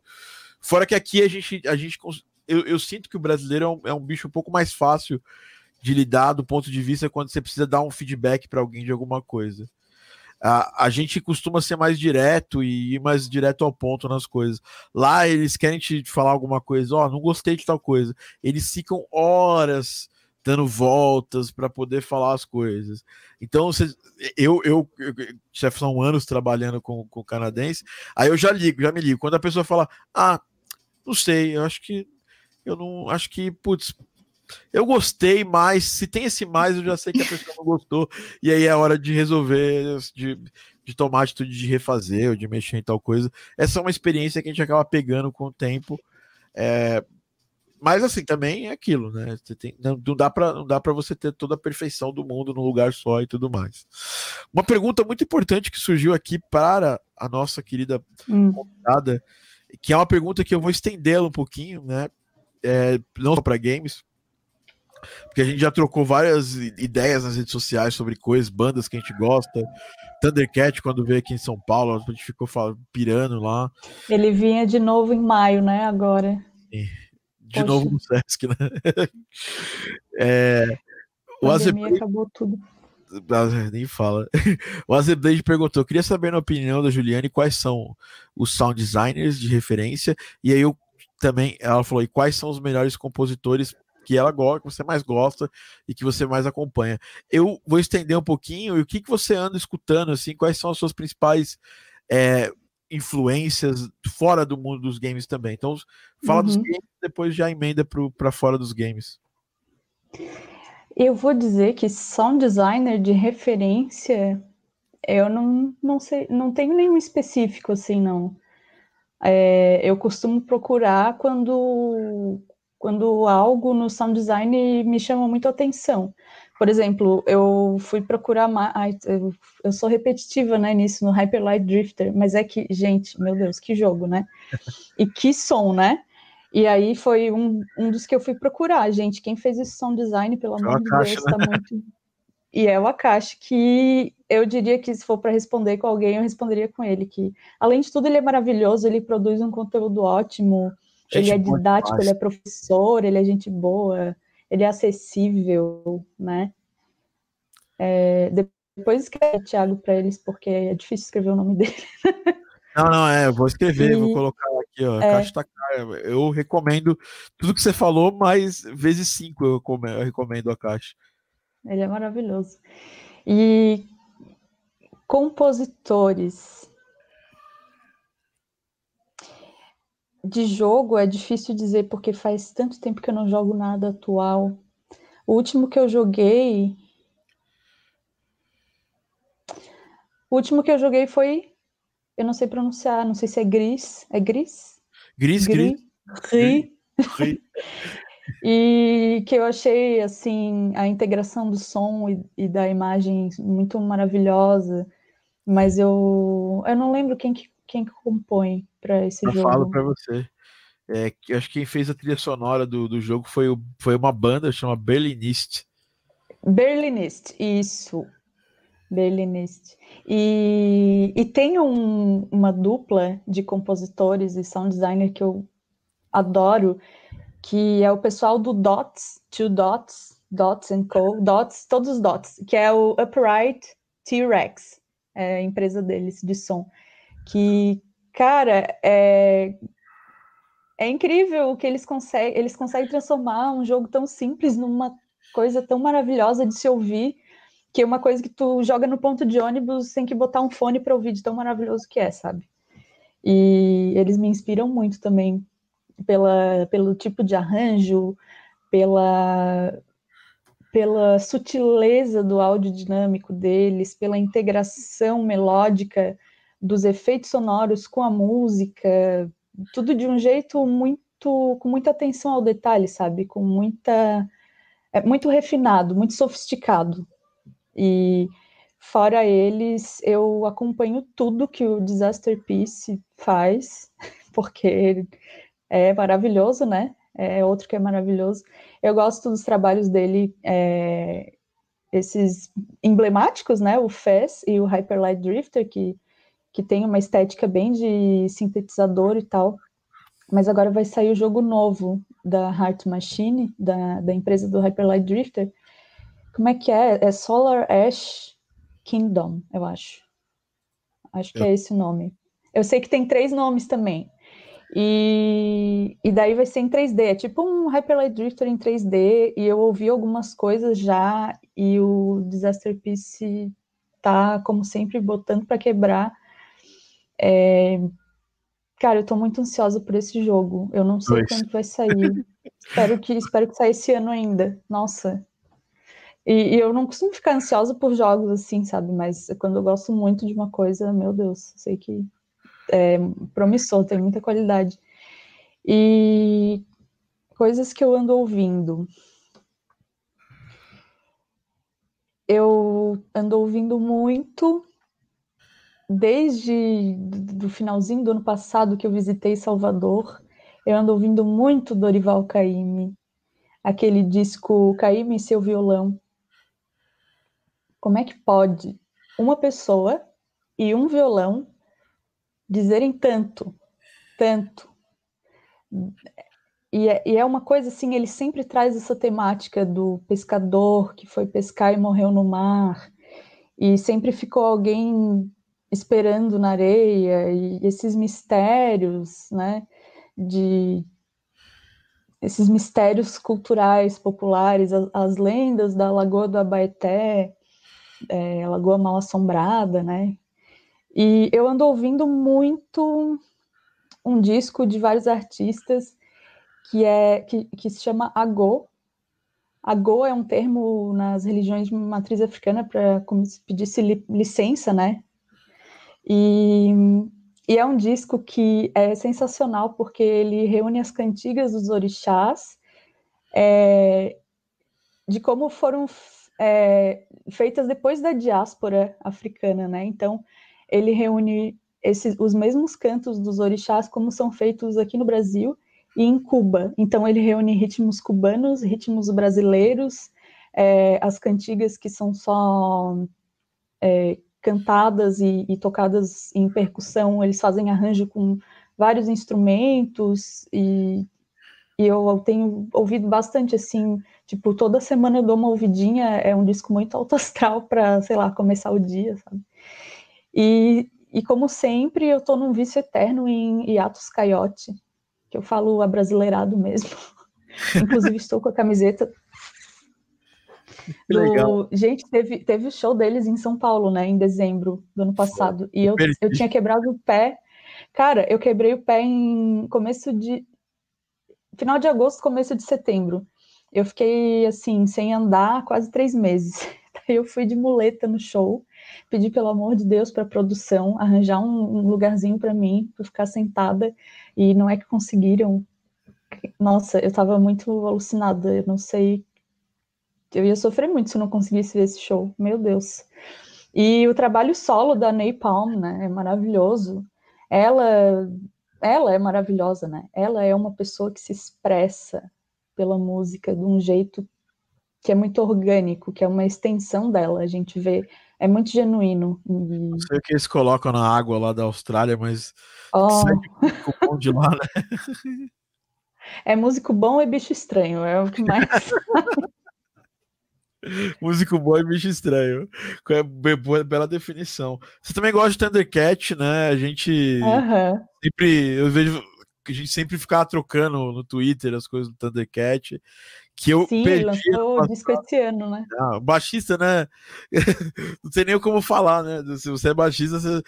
Fora que aqui a gente, a gente eu, eu sinto que o brasileiro é um, é um bicho um pouco mais fácil de lidar do ponto de vista quando você precisa dar um feedback para alguém de alguma coisa a, a gente costuma ser mais direto e ir mais direto ao ponto nas coisas. Lá eles querem te falar alguma coisa, ó, oh, não gostei de tal coisa. Eles ficam horas dando voltas para poder falar as coisas. Então, eu, eu, eu já são anos trabalhando com, com canadense, aí eu já ligo, já me ligo. Quando a pessoa fala, ah, não sei, eu acho que eu não acho que, putz, eu gostei, mas se tem esse mais, eu já sei que a pessoa não gostou. E aí é hora de resolver, de, de tomar atitude de refazer ou de mexer em tal coisa. Essa é uma experiência que a gente acaba pegando com o tempo. É, mas assim, também é aquilo, né? Tem, não, dá para não dá para você ter toda a perfeição do mundo num lugar só e tudo mais. Uma pergunta muito importante que surgiu aqui para a nossa querida hum. convidada, que é uma pergunta que eu vou estendê-la um pouquinho, né? É, não só para games, Porque a gente já trocou várias ideias nas redes sociais sobre coisas, bandas que a gente gosta. Thundercat, quando veio aqui em São Paulo, a gente ficou falando, pirando lá. Ele vinha de novo em maio, né? Agora. De Poxa. novo no Sesc, né? (laughs) é, o Azerbaijan acabou tudo. Ah, nem fala. (laughs) O Azerbaijan perguntou: queria saber, na opinião da Juliane, quais são os sound designers de referência. E aí eu também, ela falou: e quais são os melhores compositores que ela gosta, que você mais gosta e que você mais acompanha. Eu vou estender um pouquinho e o que, que você anda escutando, assim, quais são as suas principais é, influências fora do mundo dos games também. Então, fala uhum. dos games, depois já emenda para fora dos games. Eu vou dizer que sound designer de referência, eu não, não sei, não tenho nenhum específico assim, não. É, eu costumo procurar quando quando algo no sound design me chama muito atenção. Por exemplo, eu fui procurar mais. Eu sou repetitiva né, nisso, no Hyper Light Drifter, mas é que, gente, meu Deus, que jogo, né? (laughs) E que som, né? E aí foi um, um dos que eu fui procurar, gente. Quem fez esse sound design, pelo amor de Deus, tá né? muito. E é o Akashi, que eu diria que se for para responder com alguém, eu responderia com ele. Que, além de tudo, ele é maravilhoso, ele produz um conteúdo ótimo ele é didático, ele é professor, ele é gente boa, ele é acessível, né? É, depois escreve Thiago para eles, porque é difícil escrever o nome dele. Não, não, é, eu vou escrever, e, vou colocar aqui, ó, é, caixa tá cara. Eu recomendo tudo que você falou, mas vezes cinco eu recomendo a caixa. Ele é maravilhoso. E compositores, De jogo é difícil dizer porque faz tanto tempo que eu não jogo nada atual. O último que eu joguei. O último que eu joguei foi. Eu não sei pronunciar, não sei se é Gris. É Gris? Gris, Gris. Gris. Gris. (laughs) e que eu achei assim a integração do som e, e, da imagem muito maravilhosa, mas eu eu não lembro quem que quem que compõe para esse eu jogo? Eu falo para você. É, que acho que quem fez a trilha sonora do, do jogo foi, o, foi uma banda chama Berlinist. Berlinist, isso. Berlinist. E, e tem um, uma dupla de compositores e sound designer que eu adoro, que é o pessoal do Dots, Two Dots, Dots and Co, Dots, todos os Dots, que é o Upright T-Rex, é a empresa deles de som que, cara, é, é incrível o que eles conseguem, eles conseguem transformar um jogo tão simples numa coisa tão maravilhosa de se ouvir, que é uma coisa que tu joga no ponto de ônibus sem que botar um fone para ouvir de tão maravilhoso que é, sabe? E eles me inspiram muito também pela, pelo tipo de arranjo, pela pela sutileza do áudio dinâmico deles, pela integração melódica dos efeitos sonoros com a música, tudo de um jeito muito com muita atenção ao detalhe, sabe? Com muita é muito refinado, muito sofisticado. E fora eles, eu acompanho tudo que o Disaster Piece faz, (laughs) porque é maravilhoso, né? É outro que é maravilhoso. Eu gosto dos trabalhos dele, é, esses emblemáticos, né? O Fez e o Hyper Light Drifter, que que tem uma estética bem de sintetizador e tal. Mas agora vai sair o jogo novo da Heart Machine, da, da empresa do Hyperlight Drifter. Como é que é? É Solar Ash Kingdom, eu acho. Acho que é, esse o nome. Eu sei que tem três nomes também. E, e daí vai ser em 3D, é tipo um Hyperlight Drifter em 3D, e eu ouvi algumas coisas já, e o Disaster Piece tá, como sempre, botando para quebrar. É... Cara, eu tô muito ansiosa por esse jogo. Eu não sei quando vai sair. (laughs) espero que espero que saia esse ano ainda. Nossa. E, e, eu não costumo ficar ansiosa por jogos assim, sabe? Mas quando eu gosto muito de uma coisa, meu Deus, sei que é promissor, tem muita qualidade. E coisas que eu ando ouvindo. Eu ando ouvindo muito desde do finalzinho do ano passado que eu visitei Salvador, eu ando ouvindo muito Dorival Caymmi. aquele disco Caí-me seu violão. Como é que pode uma pessoa e um violão dizerem tanto, tanto? E é, e é, uma coisa assim, ele sempre traz essa temática do pescador que foi pescar e morreu no mar, e sempre ficou alguém esperando na areia, e esses mistérios, né, de esses mistérios culturais populares, as, as lendas da Lagoa do Abaeté, é, Lagoa Mal Assombrada, né, e eu ando ouvindo muito um disco de vários artistas que é que, que se chama Agô. Agô é um termo nas religiões de matriz africana para como se pedisse li, licença, né? E, e, é um disco que é sensacional porque ele reúne as cantigas dos orixás é, de como foram é, feitas depois da diáspora africana, né? Então ele reúne esses, os mesmos cantos dos orixás como são feitos aqui no Brasil e em Cuba. Então ele reúne ritmos cubanos, ritmos brasileiros, é, as cantigas que são só é, cantadas e, e, tocadas em percussão, eles fazem arranjo com vários instrumentos e, e eu tenho ouvido bastante assim, tipo, toda semana eu dou uma ouvidinha, é um disco muito alto astral para, sei lá, começar o dia, sabe? E, e como sempre, eu estou num vício eterno em Hiatus Coyote, que eu falo abrasileirado mesmo. (laughs) Inclusive, estou com a camiseta. Do... Legal. Gente, teve, teve o show deles em São Paulo, né, em dezembro do ano passado. E eu, eu tinha quebrado o pé. Cara, eu quebrei o pé em começo de. Final de agosto, começo de setembro. Eu fiquei, assim, sem andar quase três meses. (laughs) Daí eu fui de muleta no show, pedi pelo amor de Deus para a produção arranjar um, um lugarzinho para mim, para ficar sentada e não é que conseguiram. Nossa, eu tava muito alucinada, eu não sei. Eu ia sofrer muito se não conseguisse ver esse show, meu Deus. E o trabalho solo da Napalm, né, é maravilhoso. Ela, ela é maravilhosa, né? Ela é uma pessoa que se expressa pela música de um jeito que é muito orgânico, que é uma extensão dela. A gente vê, é muito genuíno. Não sei o que eles colocam na água lá da Austrália, mas Oh. bom de lá, né? (laughs) É músico bom e bicho estranho, é o que mais. (laughs) músico bom e bicho estranho. É bela definição. Você também gosta de Thundercat, né? A gente uhum. sempre. Eu vejo que a gente sempre ficava trocando no Twitter as coisas do Thundercat. Que eu Sim, perdi lançou o disco esse ano, né? Ah, baixista, né? (laughs) não tem nem como falar, né? Se você é baixista, você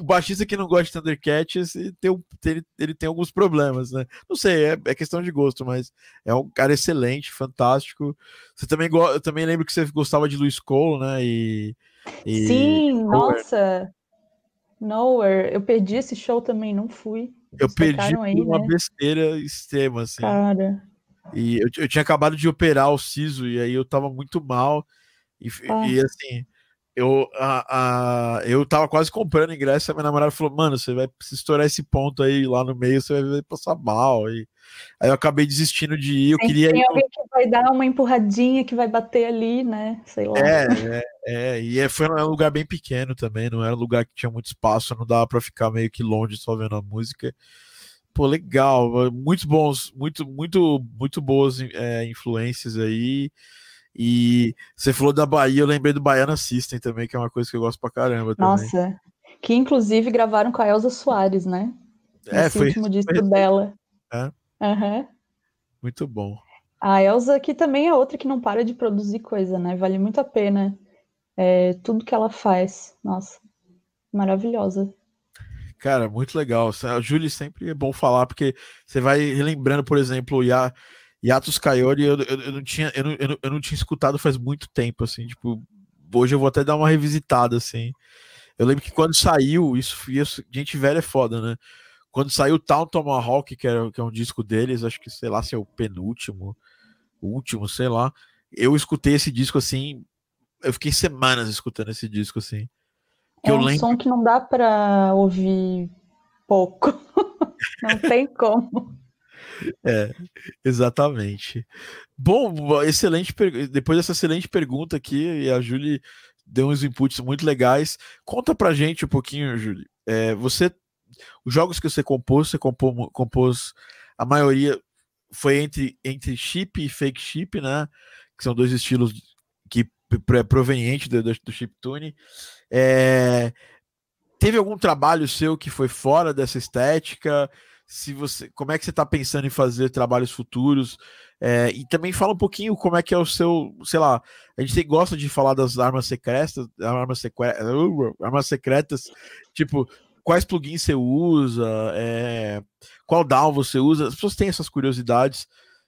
o baixista que não gosta de Thundercats tem, ele, ele tem alguns problemas, né? Não sei, é, é, questão de gosto, mas é um cara excelente, fantástico. Você também eu também lembro que você gostava de Luiz Cole, né? E, e Sim, Nowhere. nossa. Nowhere, eu perdi esse show também, não fui. Eu perdi aí, uma né? besteira extrema, assim. Cara. E eu, eu tinha acabado de operar o siso, e aí eu tava muito mal. E, ah. e assim, eu, a, a, eu tava quase comprando ingresso, a minha namorada falou, mano, você vai se estourar esse ponto aí lá no meio, você vai passar mal. E, aí eu acabei desistindo de ir, eu tem, queria Tem alguém que vai dar uma empurradinha, que vai bater ali, né, sei lá. É, é, é e é, foi um lugar bem pequeno também, não era um lugar que tinha muito espaço, não dava pra ficar meio que longe só vendo a música. Pô, legal, muito bons, muito, muito, muito boas é, influências aí. E você falou da Bahia, eu lembrei do Baiana System também, que é uma coisa que eu gosto pra caramba. Também. Nossa, que inclusive gravaram com a Elza Soares, né? É, Esse foi. último disco foi... dela. É. Uhum. Muito bom. A Elza aqui também é outra que não para de produzir coisa, né? Vale muito a pena é, tudo que ela faz. Nossa, maravilhosa. Cara, muito legal. A Julie sempre é bom falar, porque você vai relembrando, por exemplo, o Iá. Yatus Kaiori eu, eu, eu, não tinha, eu, não, eu, não, eu não tinha escutado faz muito tempo, assim, tipo, hoje eu vou até dar uma revisitada, assim. Eu lembro que quando saiu, isso, isso gente velha é foda, né? Quando saiu o Town Tomahawk, que, era, que é um disco deles, acho que, sei lá, se é o penúltimo, último, sei lá. Eu escutei esse disco assim, eu fiquei semanas escutando esse disco assim. É um lembro... som que não dá para ouvir pouco. (laughs) não tem como. É, exatamente. Bom, excelente. Depois dessa excelente pergunta aqui, a Julie deu uns inputs muito legais. Conta pra gente um pouquinho, Julie. É, você, os jogos que você compôs, você compôs, compôs a maioria foi entre, entre chip e fake chip, né? Que são dois estilos que é proveniente do, do, do chiptune. É, teve algum trabalho seu que foi fora dessa estética? Se você, como é que você está pensando em fazer trabalhos futuros? É, e também fala um pouquinho como é que é o seu, sei lá, a gente gosta de falar das armas secretas, armas, secre uh, armas secretas, tipo, quais plugins você usa, é, qual DAW você usa, as pessoas têm essas curiosidades,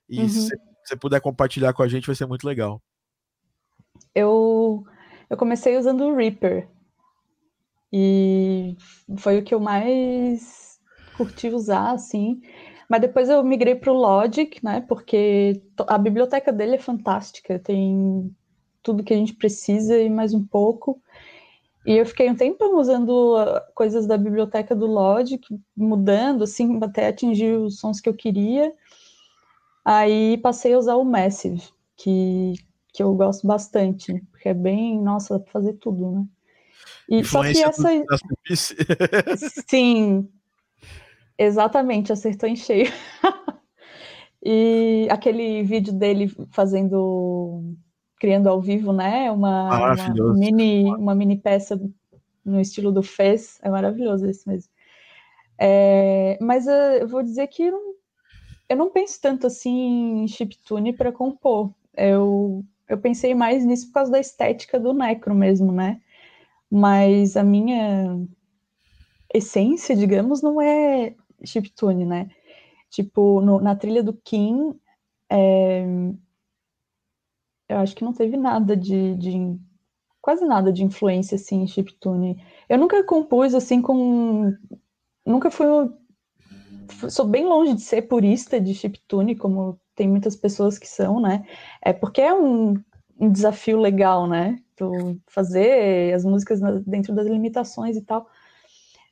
e uhum. se você puder compartilhar com a gente vai ser muito legal. Eu, eu comecei usando o Reaper, e foi o que eu mais curti usar, assim, mas depois eu migrei para o Logic, né? Porque a biblioteca dele é fantástica, tem tudo que a gente precisa e mais um pouco. E eu fiquei um tempo usando ah, coisas da biblioteca do Logic, mudando, assim, até atingir os sons que eu queria. Aí passei a usar o Massive, que, que eu gosto bastante, porque é bem, nossa, dá para fazer tudo, né? E só que essa. (laughs) Sim, Exatamente, acertou em cheio. (laughs) e aquele vídeo dele fazendo, criando ao vivo, né? Uma, uma, mini, uma mini peça no estilo do Fez, é maravilhoso esse mesmo. É, mas uh, eu vou dizer que eu não, eu não penso tanto assim em chiptune para compor. Eu, eu pensei mais nisso por causa da estética do Necro mesmo, né? Mas a minha essência, digamos, não é chiptune, né? Tipo, no, na trilha do Kim, é, eu acho que não teve nada de, de, quase nada de influência assim em chiptune. Eu nunca compus assim com nunca fui sou bem longe de ser purista de chiptune, como tem muitas pessoas que são, né? É porque é um, um desafio legal, né? Tu fazer as músicas dentro das limitações e tal.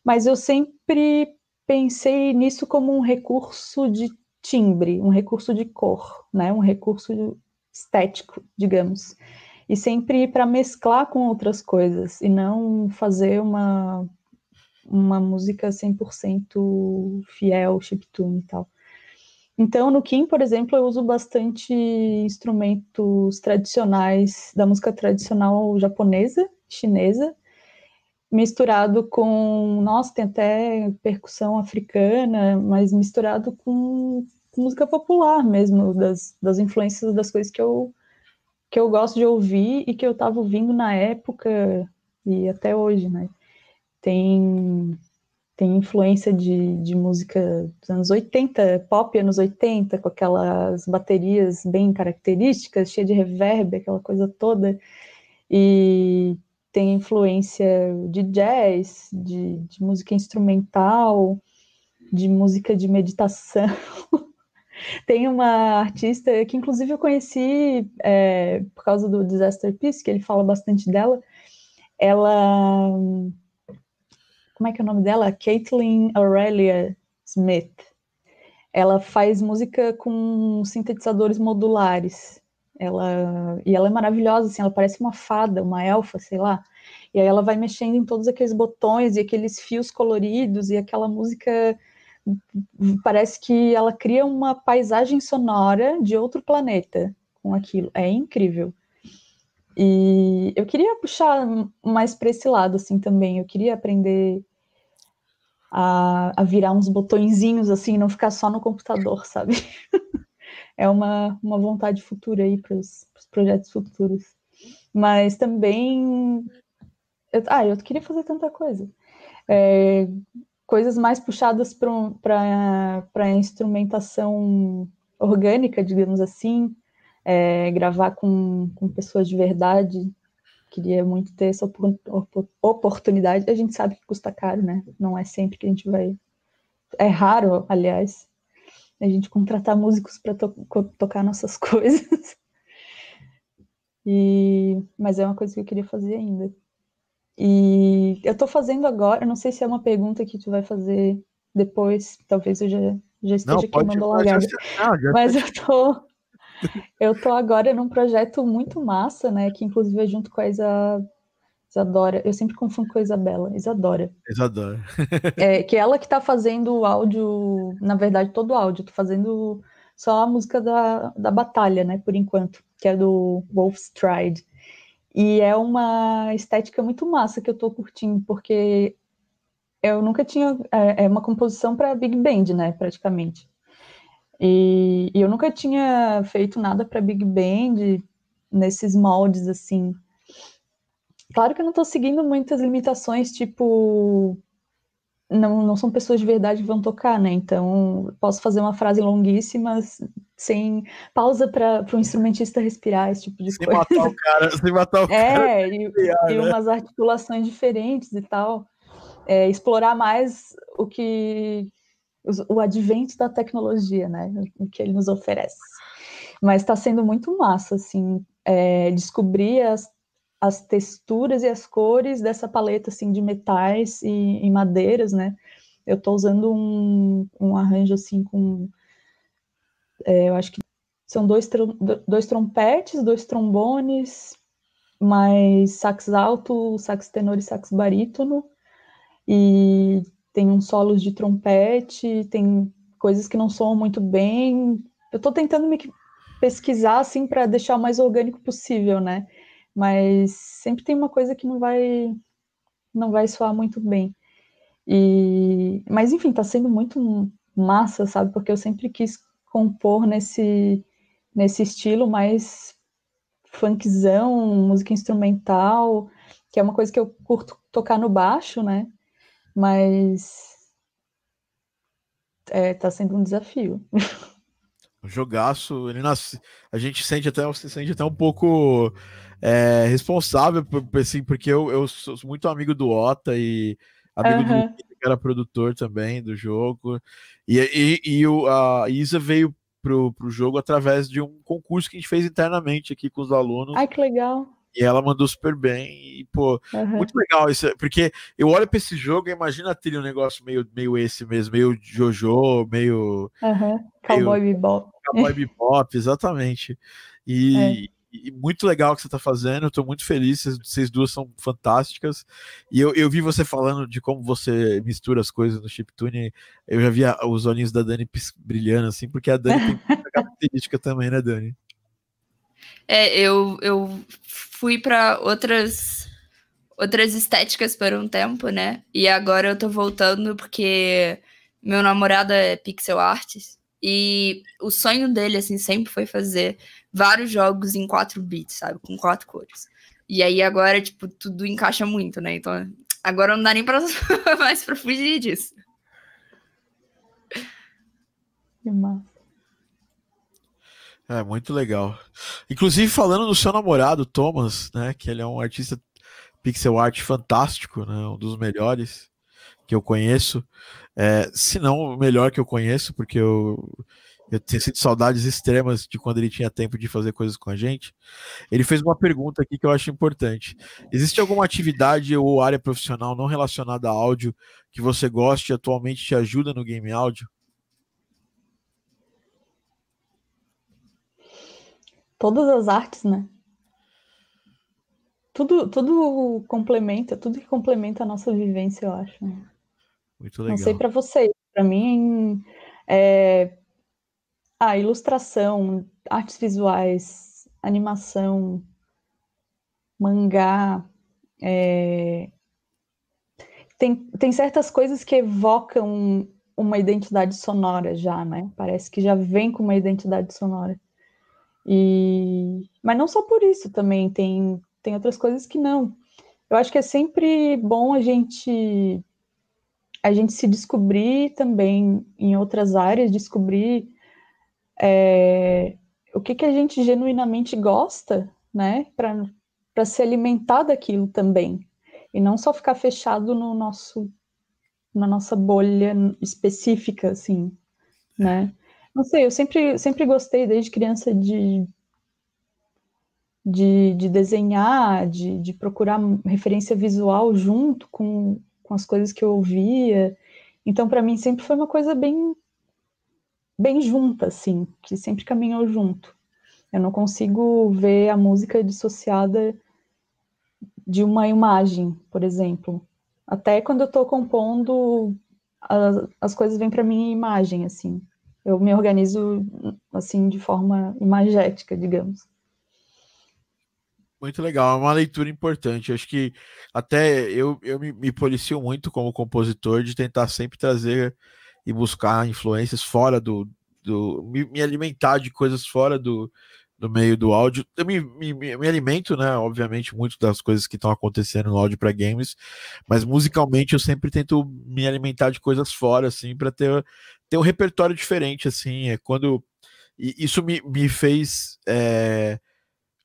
Mas eu sempre pensei nisso como um recurso de timbre, um recurso de cor, né? um recurso estético, digamos. E sempre para mesclar com outras coisas, e não fazer uma, uma música 100% fiel, chiptune e tal. Então, no Kim, por exemplo, eu uso bastante instrumentos tradicionais da música tradicional japonesa, chinesa, misturado com, nossa, tem até percussão africana, mas misturado com, com música popular mesmo, das, das influências das coisas que eu, que eu gosto de ouvir e que eu estava ouvindo na época e até hoje, né? Tem, tem influência de, de música dos anos 80, pop anos 80, com aquelas baterias bem características, cheia de reverb, aquela coisa toda. E tem influência de jazz, de, de música instrumental, de música de meditação. (laughs) tem uma artista que, inclusive, eu conheci é, por causa do Disaster Piece, que ele fala bastante dela. Ela. Como é que é o nome dela? Caitlin Aurelia Smith. Ela faz música com sintetizadores modulares. Ela e ela é maravilhosa, assim, ela parece uma fada, uma elfa, sei lá. E aí ela vai mexendo em todos aqueles botões e aqueles fios coloridos e aquela música parece que ela cria uma paisagem sonora de outro planeta com aquilo. É incrível. E eu queria puxar mais para esse lado assim também. Eu queria aprender a, a virar uns botõezinhos assim, não ficar só no computador, sabe? (laughs) é uma, uma vontade futura aí para os projetos futuros. Mas também. Eu, ah, eu queria fazer tanta coisa. É, coisas mais puxadas para instrumentação orgânica, digamos assim, é, gravar com, com pessoas de verdade. Queria muito ter essa oportunidade. A gente sabe que custa caro, né? Não é sempre que a gente vai. É raro, aliás, a gente contratar músicos para to tocar nossas (laughs) coisas. E, mas é uma coisa que eu queria fazer ainda. E eu estou fazendo agora, não sei se é uma pergunta que tu vai fazer depois, talvez eu já, já esteja não, queimando a largada. Mas eu tô, eu tô agora num projeto muito massa, né? Que inclusive é junto com a Isa, Isadora. Eu sempre confundo com a Isabela. Isadora. Isadora. é, (laughs) que é ela que tá fazendo o áudio, na verdade, todo o áudio. Tô fazendo só a música da, da batalha, né? Por enquanto, que é do Wolf Stride. E é uma estética muito massa que eu tô curtindo, porque eu nunca tinha. É, é uma composição para Big Band, né? Praticamente. E, e eu nunca tinha feito nada para Big Band nesses moldes assim. Claro que eu não estou seguindo muitas limitações, tipo. Não, não são pessoas de verdade que vão tocar, né? Então, posso fazer uma frase longuíssima sem pausa para o instrumentista respirar, esse tipo de sem coisa. Matar o cara, (laughs) sem matar o é, cara. É, e, (laughs) e né? umas articulações diferentes e tal. É, explorar mais o que o advento da tecnologia, né? O que ele nos oferece. Mas está sendo muito massa, assim, é, descobrir as, as texturas e as cores dessa paleta, assim, de metais e, e madeiras, né? Eu estou usando um, um arranjo, assim, com... É, eu acho que são dois, dois trompetes, dois trombones, mais sax alto, sax tenor e sax barítono, e tem uns solos de trompete, tem coisas que não soam muito bem. Eu estou tentando me pesquisar assim para deixar o mais orgânico possível, né? Mas sempre tem uma coisa que não vai não vai soar muito bem. E mas enfim, está sendo muito massa, sabe? Porque eu sempre quis compor nesse nesse estilo mais funkzão, música instrumental, que é uma coisa que eu curto tocar no baixo, né? mas é, tá sendo um desafio. O (laughs) jogaço, ele nasce, a gente sente até, se sente até um pouco é, responsável, assim, porque eu, eu sou muito amigo do Ota e amigo uhum. do que era produtor também do jogo, e, e, e o, a Isa veio pro, pro jogo através de um concurso que a gente fez internamente aqui com os alunos. Ai, que legal. E ela mandou super bem. E, pô, uhum. muito legal isso. Porque eu olho para esse jogo e imagino a trilha um negócio meio, meio esse mesmo, meio Jojo, meio. Uhum. Cowboy Bebop. Cowboy Bebop, exatamente. E, é. E, muito legal o que você está fazendo. Eu tô muito feliz. Vocês, vocês, duas são fantásticas. E eu, eu vi você falando de como você mistura as coisas no chiptune. Eu já vi os olhinhos da Dani brilhando, assim, porque a Dani tem muita (laughs) característica também, né, Dani? É, eu, eu fui para outras outras estéticas por um tempo, né? E agora eu tô voltando porque meu namorado é pixel artist e o sonho dele assim sempre foi fazer vários jogos em 4 bits, sabe, com quatro cores. E aí agora tipo tudo encaixa muito, né? Então agora não dá nem para (laughs) mais para fugir disso. Que massa. É, muito legal. Inclusive, falando do seu namorado, Thomas, né? Que ele é um artista pixel art fantástico, né? Um dos melhores que eu conheço. É, se não o melhor que eu conheço, porque eu, eu tenho sido saudades extremas de quando ele tinha tempo de fazer coisas com a gente. Ele fez uma pergunta aqui que eu acho importante. Existe alguma atividade ou área profissional não relacionada a áudio que você goste e atualmente te ajuda no game áudio? todas as artes, né? Tudo, tudo complementa, tudo que complementa a nossa vivência, eu acho. Né? Muito legal. Não sei para vocês, para mim, é, a ilustração, artes visuais, animação, mangá, é, tem, tem certas coisas que evocam uma identidade sonora já, né? Parece que já vem com uma identidade sonora. E mas não só por isso também tem tem outras coisas que não. Eu acho que é sempre bom a gente a gente se descobrir também em outras áreas, descobrir é, o que, que a gente genuinamente gosta, né, para se alimentar daquilo também, e não só ficar fechado no nosso na nossa bolha específica, assim, né? Não sei, eu sempre, sempre gostei desde criança de, de, de desenhar, de, de procurar referência visual junto com, com as coisas que eu ouvia. Então, para mim, sempre foi uma coisa bem bem junta, assim, que sempre caminhou junto. Eu não consigo ver a música dissociada de uma imagem, por exemplo. Até quando eu estou compondo, as, as coisas vêm para mim em imagem, assim. Eu me organizo, assim, de forma imagética, digamos. Muito legal, é uma leitura importante. Acho que até eu, eu me, me policio muito como compositor de tentar sempre trazer e buscar influências fora do. do me, me alimentar de coisas fora do, do meio do áudio. Eu me, me, me, alimento, né? Obviamente, muito das coisas que estão acontecendo no áudio para games, mas musicalmente eu sempre tento me alimentar de coisas fora, assim, para ter, ter um repertório diferente, assim. É quando. E isso me, me fez. É,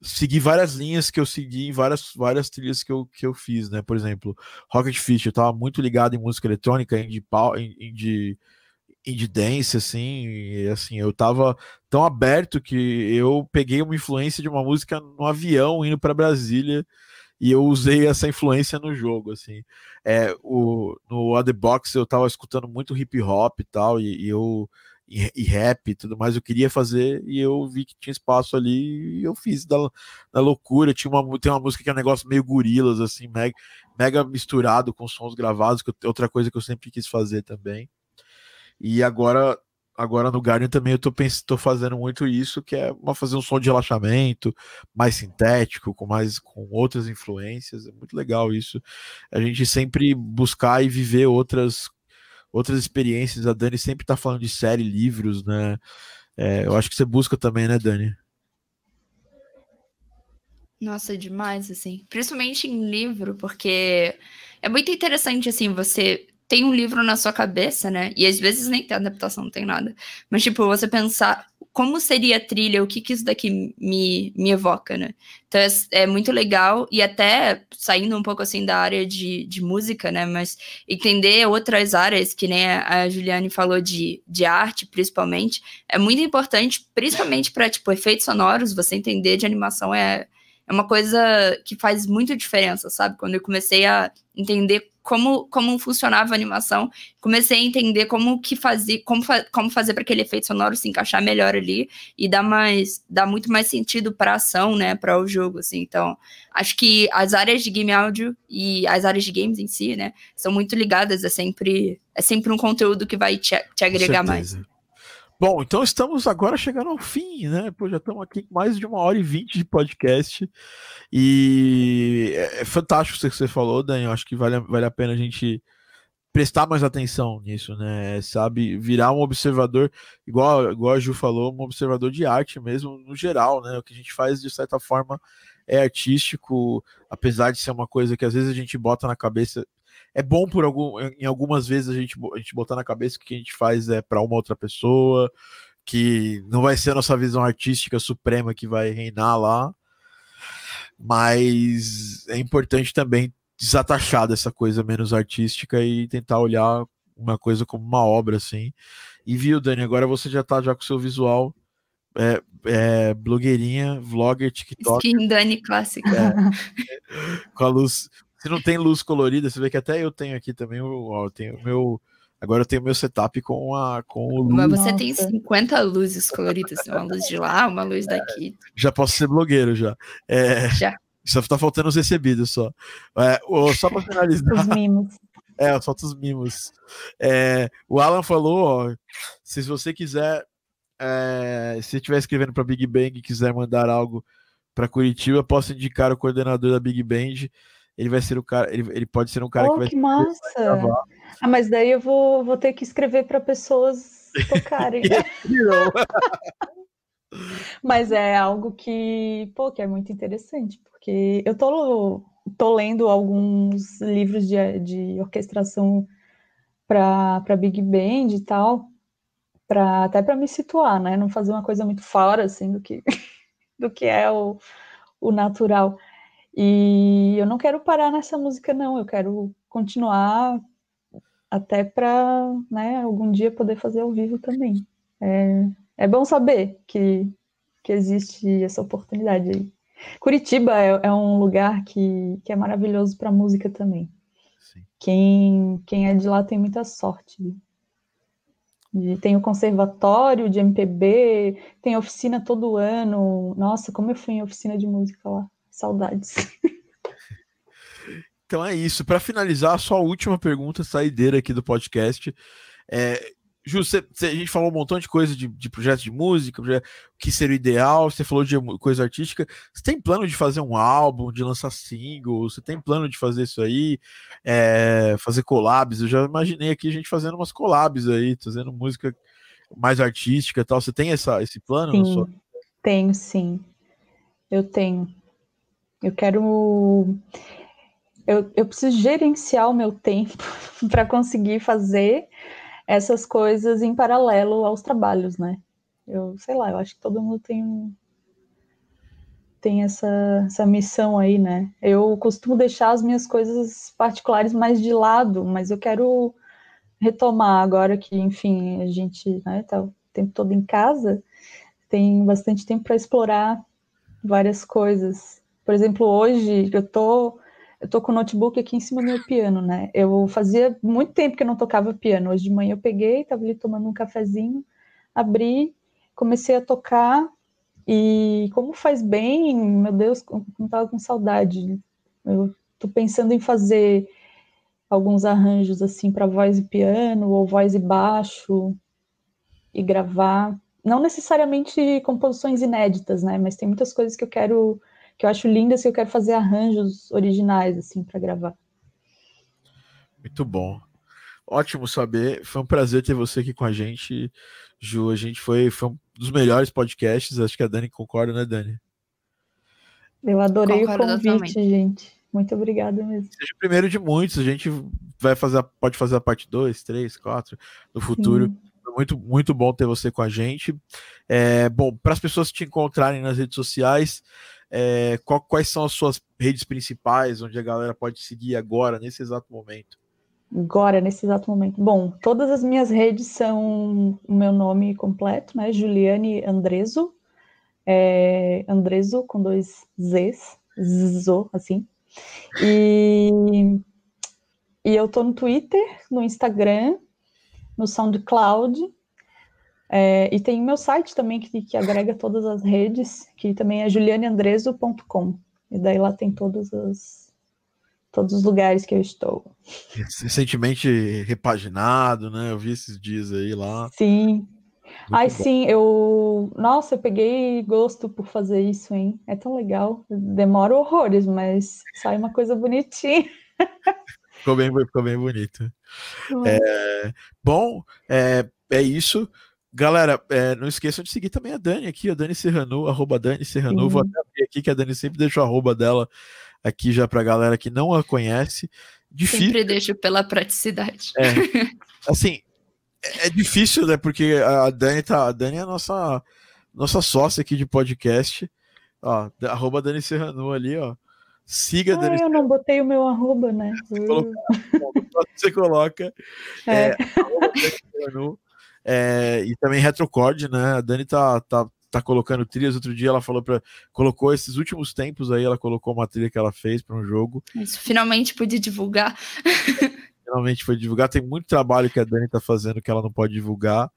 seguir várias linhas que eu segui em várias, várias trilhas que eu, que eu fiz, né? Por exemplo, Rocket Fish, eu tava muito ligado em música eletrônica, indie, indie, indie dance, assim, e assim, eu tava tão aberto que eu peguei uma influência de uma música no avião indo para Brasília e eu usei essa influência no jogo, assim. É, o, no The Box eu tava escutando muito hip hop e tal, e, e eu e, e, rap e tudo mais, eu queria fazer e eu vi que tinha espaço ali e eu fiz da, da loucura. Tinha uma, tem uma música que é um negócio meio gorilas, assim, mega, mega misturado com sons gravados, que outra coisa que eu sempre quis fazer também. E agora agora no Guardian também eu tô, pensando, tô fazendo muito isso, que é uma, fazer um som de relaxamento, mais sintético, com mais com outras influências. É muito legal isso. A gente sempre buscar e viver outras outras experiências. A Dani sempre tá falando de série, livros, né? É, eu acho que você busca também, né, Dani? Nossa, demais, assim. Principalmente em livro, porque é muito interessante, assim, você tem um livro na sua cabeça, né? E às vezes nem tem adaptação, não tem nada. Mas, tipo, você pensar como seria a trilha, o que, que isso daqui me, me evoca, né? Então é, é, muito legal, e até saindo um pouco assim da área de, de música, né? Mas entender outras áreas, que nem a Juliane falou de, de arte, principalmente, é muito importante, principalmente para tipo, efeitos sonoros, você entender de animação é, é uma coisa que faz muita diferença, sabe? Quando eu comecei a entender como, como funcionava a animação, comecei a entender como que fazer, como, fa como fazer para aquele efeito sonoro se encaixar melhor ali e dar mais, dar muito mais sentido para a ação, né, para o jogo, assim. Então, acho que as áreas de game áudio e as áreas de games em si, né, são muito ligadas, é sempre é sempre um conteúdo que vai te, te agregar mais. Bom, então estamos agora chegando ao fim, né? Pô, já estamos aqui com mais de uma hora e vinte de podcast. E é, é fantástico o que você falou, Daniel. Acho que vale, vale a pena a gente prestar mais atenção nisso, né? Sabe, virar um observador, igual, igual a Ju falou, um observador de arte mesmo, no geral, né? O que a gente faz, de certa forma, é artístico, apesar de ser uma coisa que às vezes a gente bota na cabeça é bom por algum, em algumas vezes a gente, a gente botar na cabeça que o que a gente faz é para uma outra pessoa, que não vai ser a nossa visão artística suprema que vai reinar lá, mas é importante também desatachar dessa coisa menos artística e tentar olhar uma coisa como uma obra assim. E viu, Dani, agora você já tá já com o seu visual é, é, blogueirinha, vlogger, TikTok. Skin Dani clássica. É, com a luz, se não tem luz colorida, você vê que até eu tenho aqui também, ó, eu tenho o meu. Agora eu tenho meu setup com, a, com o luz. Mas você tem 50 luzes coloridas, uma luz de lá, uma luz daqui. Já posso ser blogueiro já. É, já. Só tá faltando os recebidos só. É, só para finalizar. Os mimos. (laughs) É, falta os mimos. É, o Alan falou, ó, se você quiser, é, se estiver escrevendo para Big Bang e quiser mandar algo para Curitiba, posso indicar o coordenador da Big Bang ele vai ser o cara, ele, ele pode ser um cara oh, que vai que massa! Ah, mas daí eu vou, vou ter que escrever para pessoas (laughs) tocarem. (laughs) mas é algo que, pô, que é muito interessante, porque eu tô, tô lendo alguns livros de, de orquestração para Big Band e tal, pra, até para me situar, né? Não fazer uma coisa muito fora assim do que (laughs) do que é o, o natural. E eu não quero parar nessa música, não. Eu quero continuar até para né, algum dia poder fazer ao vivo também. É, é bom saber que, que existe essa oportunidade aí. Curitiba é, é um lugar que, que é maravilhoso para música também. Quem, quem é de lá tem muita sorte. Tem o conservatório de MPB, tem oficina todo ano. Nossa, como eu fui em oficina de música lá. Saudades. (laughs) Então é isso. Para finalizar, só a última pergunta saideira aqui do podcast. É, Ju, cê, cê, a gente falou um montão de coisa de, de projetos de música, o que seria o ideal, você falou de coisa artística. Você tem plano de fazer um álbum, de lançar single? Você tem plano de fazer isso aí? É, fazer collabs? Eu já imaginei aqui a gente fazendo umas collabs aí, fazendo música mais artística e tal. Você tem essa, esse plano? Sim, sua... tenho sim. Eu tenho. Eu quero. Eu, eu preciso gerenciar o meu tempo (laughs) para conseguir fazer essas coisas em paralelo aos trabalhos, né? Eu sei lá, eu acho que todo mundo tem tem essa, essa missão aí, né? Eu costumo deixar as minhas coisas particulares mais de lado, mas eu quero retomar agora que, enfim, a gente né, tá o tempo todo em casa, tem bastante tempo para explorar várias coisas. Por exemplo, hoje eu tô eu tô com o notebook aqui em cima do meu piano, né? Eu fazia muito tempo que eu não tocava piano. Hoje de manhã eu peguei, tava ali tomando um cafezinho, abri, comecei a tocar e como faz bem, meu Deus, não tava com saudade. Eu tô pensando em fazer alguns arranjos assim para voz e piano ou voz e baixo e gravar. Não necessariamente composições inéditas, né? Mas tem muitas coisas que eu quero que eu acho lindas que eu quero fazer arranjos originais assim para gravar. Muito bom. Ótimo saber. Foi um prazer ter você aqui com a gente, Ju. A gente foi, foi um dos melhores podcasts. Acho que a Dani concorda, né, Dani? Eu adorei Concordo o convite, totalmente. gente. Muito obrigada mesmo. Seja o primeiro de muitos. A gente vai fazer, pode fazer a parte 2, 3, 4 no futuro. Sim. Muito, muito bom ter você com a gente. É, bom, para as pessoas te encontrarem nas redes sociais, é, qual, quais são as suas redes principais, onde a galera pode seguir agora, nesse exato momento? Agora, nesse exato momento. Bom, todas as minhas redes são o meu nome completo, né? Juliane Andreso. É, com dois Zs, Zo, assim. E, e eu tô no Twitter, no Instagram, no SoundCloud é, e tem meu site também que, que agrega todas as redes, que também é julianeandreso.com. E daí lá tem todos os, todos os lugares que eu estou. Recentemente repaginado, né? Eu vi esses dias aí lá. Sim. Muito Ai, bom. sim, eu. Nossa, eu peguei gosto por fazer isso, hein? É tão legal. Demora horrores, mas sai uma coisa bonitinha. (laughs) Ficou bem, ficou bem bonito. É, bom, é, é isso. Galera, é, não esqueçam de seguir também a Dani aqui, a Dani Serranu, arroba Dani Serranu. Uhum. Vou até abrir aqui que a Dani sempre deixa o arroba dela aqui já pra galera que não a conhece. Difícil. Sempre deixo pela praticidade. É, (laughs) assim, é, é difícil, né? Porque a Dani tá. A Dani é a nossa, nossa sócia aqui de podcast. Ó, arroba Dani Serranu ali, ó. Siga ah, Dani. Eu não botei o meu arroba, né? Você coloca. (laughs) É. É, arroba Dani Serranu. É, e também retrocorde, né? A Dani tá, tá, tá colocando trilhas. Outro dia ela falou para colocou esses últimos tempos aí, ela colocou uma trilha que ela fez para um jogo. Isso, finalmente pude divulgar. (laughs) finalmente foi divulgar. Tem muito trabalho que a Dani tá fazendo que ela não pode divulgar.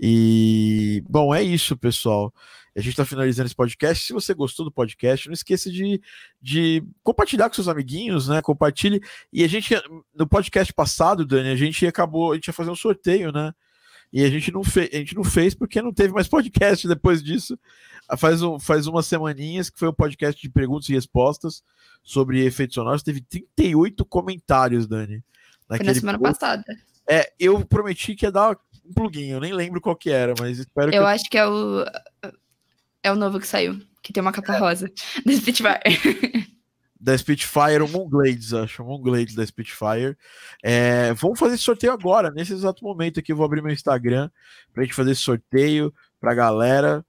E bom, é isso, pessoal. A gente está finalizando esse podcast. Se você gostou do podcast, não esqueça de, de compartilhar com seus amiguinhos, né? Compartilhe. E a gente, no podcast passado, Dani, a gente acabou, a gente ia fazer um sorteio, né? E a gente não fez, a gente não fez porque não teve mais (laughs) podcast depois disso. Faz, um, faz umas semaninhas que foi o um podcast de perguntas e respostas sobre efeitos sonoros. Teve 38 comentários, Dani. Foi na semana post. passada. É, eu prometi que ia dar um plugin, eu nem lembro qual que era, mas espero eu que. Eu acho que é o. É o novo que saiu, que tem uma capa é. rosa. (laughs) Do Spitfire. (laughs) da Spitfire, o Moonglades, acho, o Moonglades da Spitfire. É, vamos fazer esse sorteio agora, nesse exato momento aqui. Eu vou abrir meu Instagram para a gente fazer esse sorteio para a galera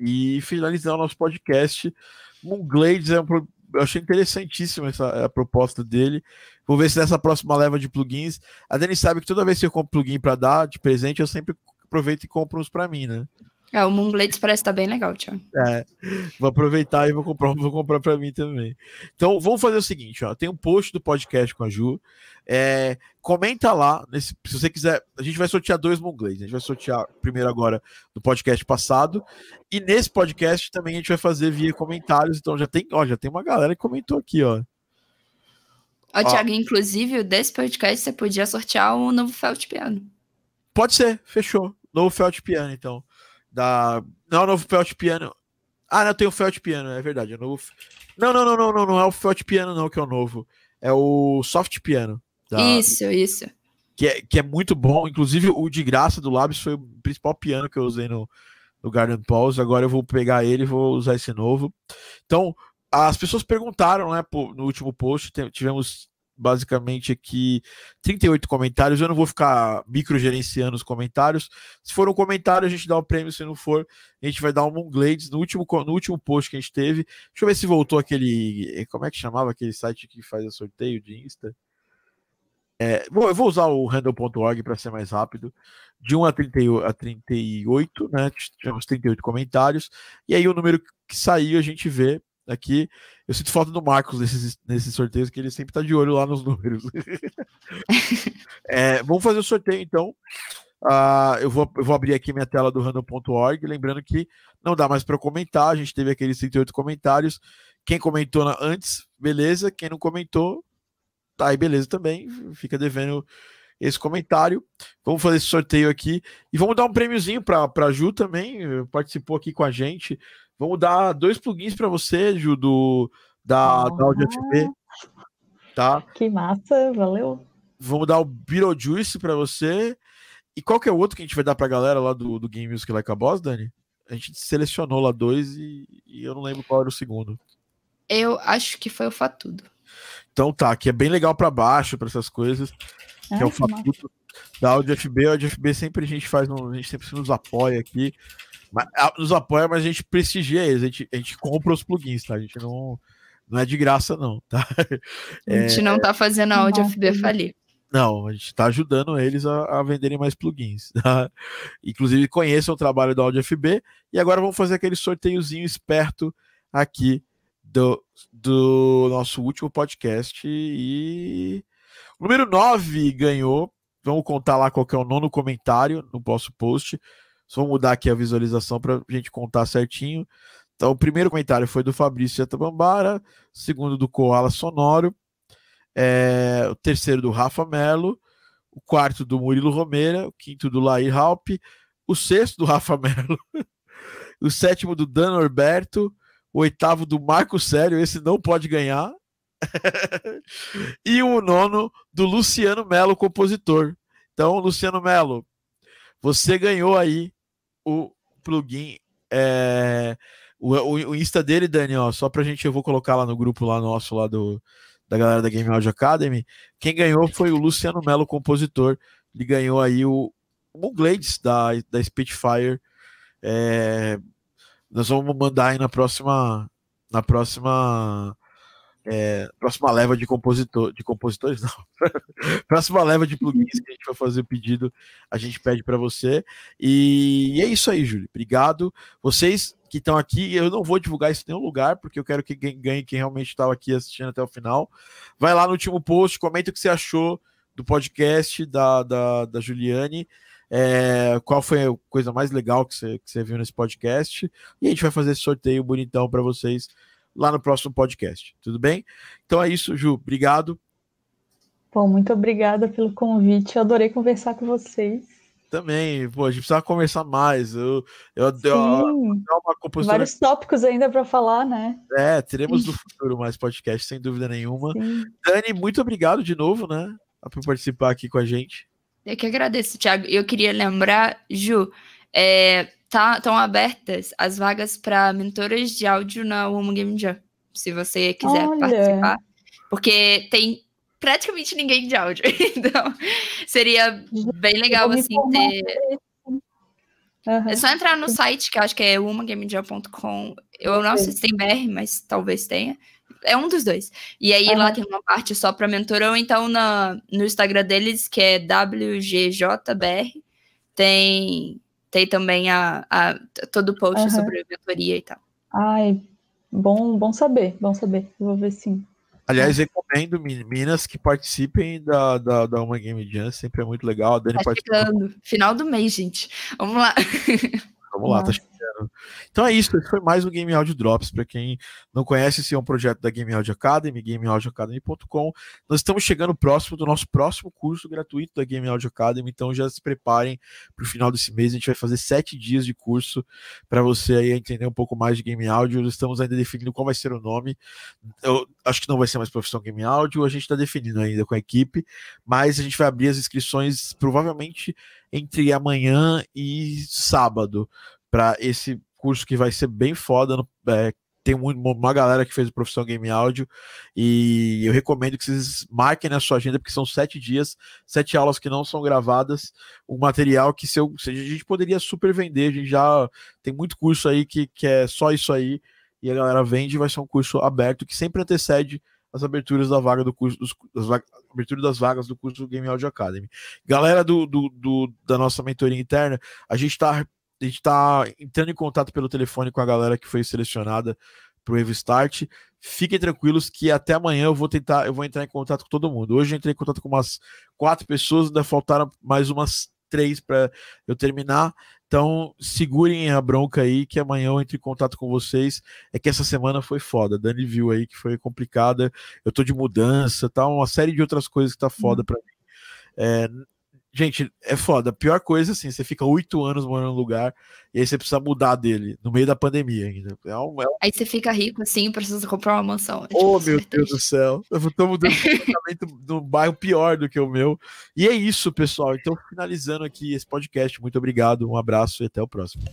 e finalizar o nosso podcast. Moonglades é um, eu achei interessantíssima essa a proposta dele. Vou ver se nessa próxima leva de plugins. A Dani sabe que toda vez que eu compro plugin para dar de presente, eu sempre aproveito e compro uns para mim, né? É, o Moonglades parece estar tá bem legal, Thiago. É, vou aproveitar e vou comprar, vou comprar para mim também. Então, vamos fazer o seguinte, ó, tem um post do podcast com a Ju, é, comenta lá, nesse, se você quiser, a gente vai sortear dois Moonglades, a gente vai sortear primeiro agora do podcast passado, e nesse podcast também a gente vai fazer via comentários, então já tem, ó, já tem uma galera que comentou aqui, ó. Ó, Thiago, inclusive, desse podcast você podia sortear o novo Felt Piano. Pode ser, fechou. Novo Felt Piano, então da. Não, o novo Felt Piano. Ah, não, tem o Felt Piano, é verdade. É novo... Não, não, não, não, não, não é o Felt Piano, não, que é o novo. É o Soft Piano. Da... Isso, isso. Que é, que é muito bom. Inclusive, o de graça do Labs foi o principal piano que eu usei no, no Garden Pause. Agora eu vou pegar ele e vou usar esse novo. Então, as pessoas perguntaram, né, no último post, tivemos basicamente aqui 38 comentários. Eu não vou ficar microgerenciando os comentários. Se for um comentário, a gente dá o prêmio. Se não for, a gente vai dar um Moonglades no último, no último post que a gente teve. Deixa eu ver se voltou aquele. Como é que chamava aquele site que faz o sorteio de Insta? É, bom, eu vou usar o handle.org para ser mais rápido. De 1 a 38, a 38, né? Tivemos 38 comentários. E aí o número que saiu a gente vê aqui. Eu sinto falta do Marcos nesses, nesses sorteios, que ele sempre tá de olho lá nos (laughs) números. é, vamos fazer o sorteio então. Uh, eu, vou, eu vou abrir aqui minha tela do random.org, lembrando que não dá mais para comentar, a gente teve aqueles 38 comentários. Quem comentou na, antes, beleza. Quem não comentou, tá aí, beleza também. Fica devendo esse comentário. Vamos fazer esse sorteio aqui e vamos dar um prêmiozinho para a Ju também, participou aqui com a gente. Vamos dar dois plugins para você, Ju, do, da, ah, da Audio FB. Tá? Que massa, valeu. Vamos dar o Beetlejuice para você. E qual que é o outro que a gente vai dar pra galera lá do, do Game Music Like a Boss, Dani? A gente selecionou lá dois e, e eu não lembro qual era o segundo. Eu acho que foi o Fatudo. Então tá, que é bem legal para baixo, para essas coisas. que é o Fatudo da Audio FB. A Audio FB sempre a gente faz, um, a gente sempre nos apoia aqui. Mas, nos apoia, mas a gente prestigia eles, a gente, a gente compra os plugins, tá? A gente não, não é de graça, não, tá? A gente é, não tá fazendo a Audio FB falir. Não, a gente está ajudando eles a, a, venderem mais plugins. (laughs) Tá? Inclusive, conheçam o trabalho da Audio FB. E agora vamos fazer aquele sorteiozinho esperto aqui do, do nosso último podcast. E o número 9 ganhou. Vamos contar lá qual é o nono comentário no nosso post. Só vou mudar aqui a visualização para a gente contar certinho. Então, o primeiro comentário foi do Fabrício Yatabambara, o segundo do Koala Sonoro, é, o terceiro do Rafa Melo, o quarto do Murilo Romeira, o quinto do Lair Halp, o sexto do Rafa (laughs) Melo, o sétimo do Dan Norberto, o oitavo do Marco Sério, esse não pode ganhar, (laughs) e o nono do Luciano Melo, compositor. Então, Luciano Melo, você ganhou aí o plugin. É, o, o, Insta dele, Dani, ó, só pra gente, eu vou colocar lá no grupo lá nosso, lá do, da galera da Game Audio Academy. Quem ganhou foi o Luciano Melo, compositor. Ele ganhou aí o, o Glades da, da Spitfire. É, nós vamos mandar aí na próxima. Na próxima é, próxima leva de compositor, de compositores, não. (laughs) próxima leva de plugins que a gente vai fazer o pedido, a gente pede para você. E, é isso aí, Júlio. Obrigado. Vocês que estão aqui, eu não vou divulgar isso em nenhum lugar, porque eu quero que ganhe quem realmente estava aqui assistindo até o final. Vai lá no último post, comenta o que você achou do podcast da, da, da Juliane. É, qual foi a coisa mais legal que você, que você viu nesse podcast? E a gente vai fazer esse sorteio bonitão para vocês lá no próximo podcast. Tudo bem? Então é isso, Ju. Obrigado. Bom, muito obrigada pelo convite. Eu adorei conversar com vocês. Também, pô, a gente precisava conversar mais. Eu, eu, Sim, eu, uma compositora... Vários tópicos ainda para falar, né? É, teremos no futuro mais podcast, sem dúvida nenhuma. Sim. Dani, muito obrigado de novo, né? Por participar aqui com a gente. Eu que agradeço, Thiago. Eu queria lembrar, Ju, é, tá, estão abertas as vagas para mentoras de áudio na Woman Game Jam, se você quiser Olha. participar. Porque tem praticamente ninguém de áudio. (laughs) Então, seria bem legal, assim, ter. Uhum. É só entrar no site, que acho que é womangamejam.com. Eu não sei se tem BR, mas talvez tenha. É um dos dois. E aí uhum. lá tem uma parte só para mentor, ou então na, no Instagram deles, que é WGJBR, tem postei também a, a todo o post uhum. sobre a mentoria e tal. Ai, bom, bom saber, bom saber. Vou ver sim. Aliás, recomendo meninas que participem da, da, da Uma Game Jam, sempre é muito legal. A Dani tá chegando. Final do mês, gente. Vamos lá. (laughs) Vamos lá, tá chegando. Então é isso, esse foi mais um Game Audio Drops. Para quem não conhece, esse é um projeto da Game Audio Academy, gameaudioacademy.com. Nós estamos chegando próximo do nosso próximo curso gratuito da Game Audio Academy, então já se preparem para o final desse mês. A gente vai fazer sete dias de curso para você aí entender um pouco mais de Game Audio. Estamos ainda definindo qual vai ser o nome. Eu acho que não vai ser mais profissão Game Audio, a gente está definindo ainda com a equipe, mas a gente vai abrir as inscrições provavelmente entre amanhã e sábado para esse curso que vai ser bem foda. No, é, tem uma galera que fez o Profissão Game Áudio e eu recomendo que vocês marquem na sua agenda, porque são sete dias, sete aulas que não são gravadas, um material que se, eu, se a gente poderia super vender, a gente já tem muito curso aí que, que é só isso aí, e a galera vende, vai ser um curso aberto que sempre antecede as aberturas da vaga do curso, dos, das, abertura das vagas do curso Game Audio Academy. Galera do, do, do da nossa mentoria interna, a gente está a gente está entrando em contato pelo telefone com a galera que foi selecionada para o Start. Fiquem tranquilos que até amanhã eu vou tentar, eu vou entrar em contato com todo mundo. Hoje eu entrei em contato com umas quatro pessoas, ainda faltaram mais umas três para eu terminar. Então, segurem a bronca aí, que amanhã eu entro em contato com vocês. É que essa semana foi foda. Dani viu aí que foi complicada. Eu tô de mudança, tá? Uma série de outras coisas que tá foda para mim. É, Gente, é foda. A pior coisa, assim, você fica oito anos morando num lugar e aí você precisa mudar dele no meio da pandemia ainda. É um, é um... Aí você fica rico, assim, precisa comprar uma mansão. É oh, meu Deus do céu. Eu tô mudando num bairro pior do que o meu. E é isso, pessoal. Então, finalizando aqui esse podcast. Muito obrigado, um abraço e até o próximo.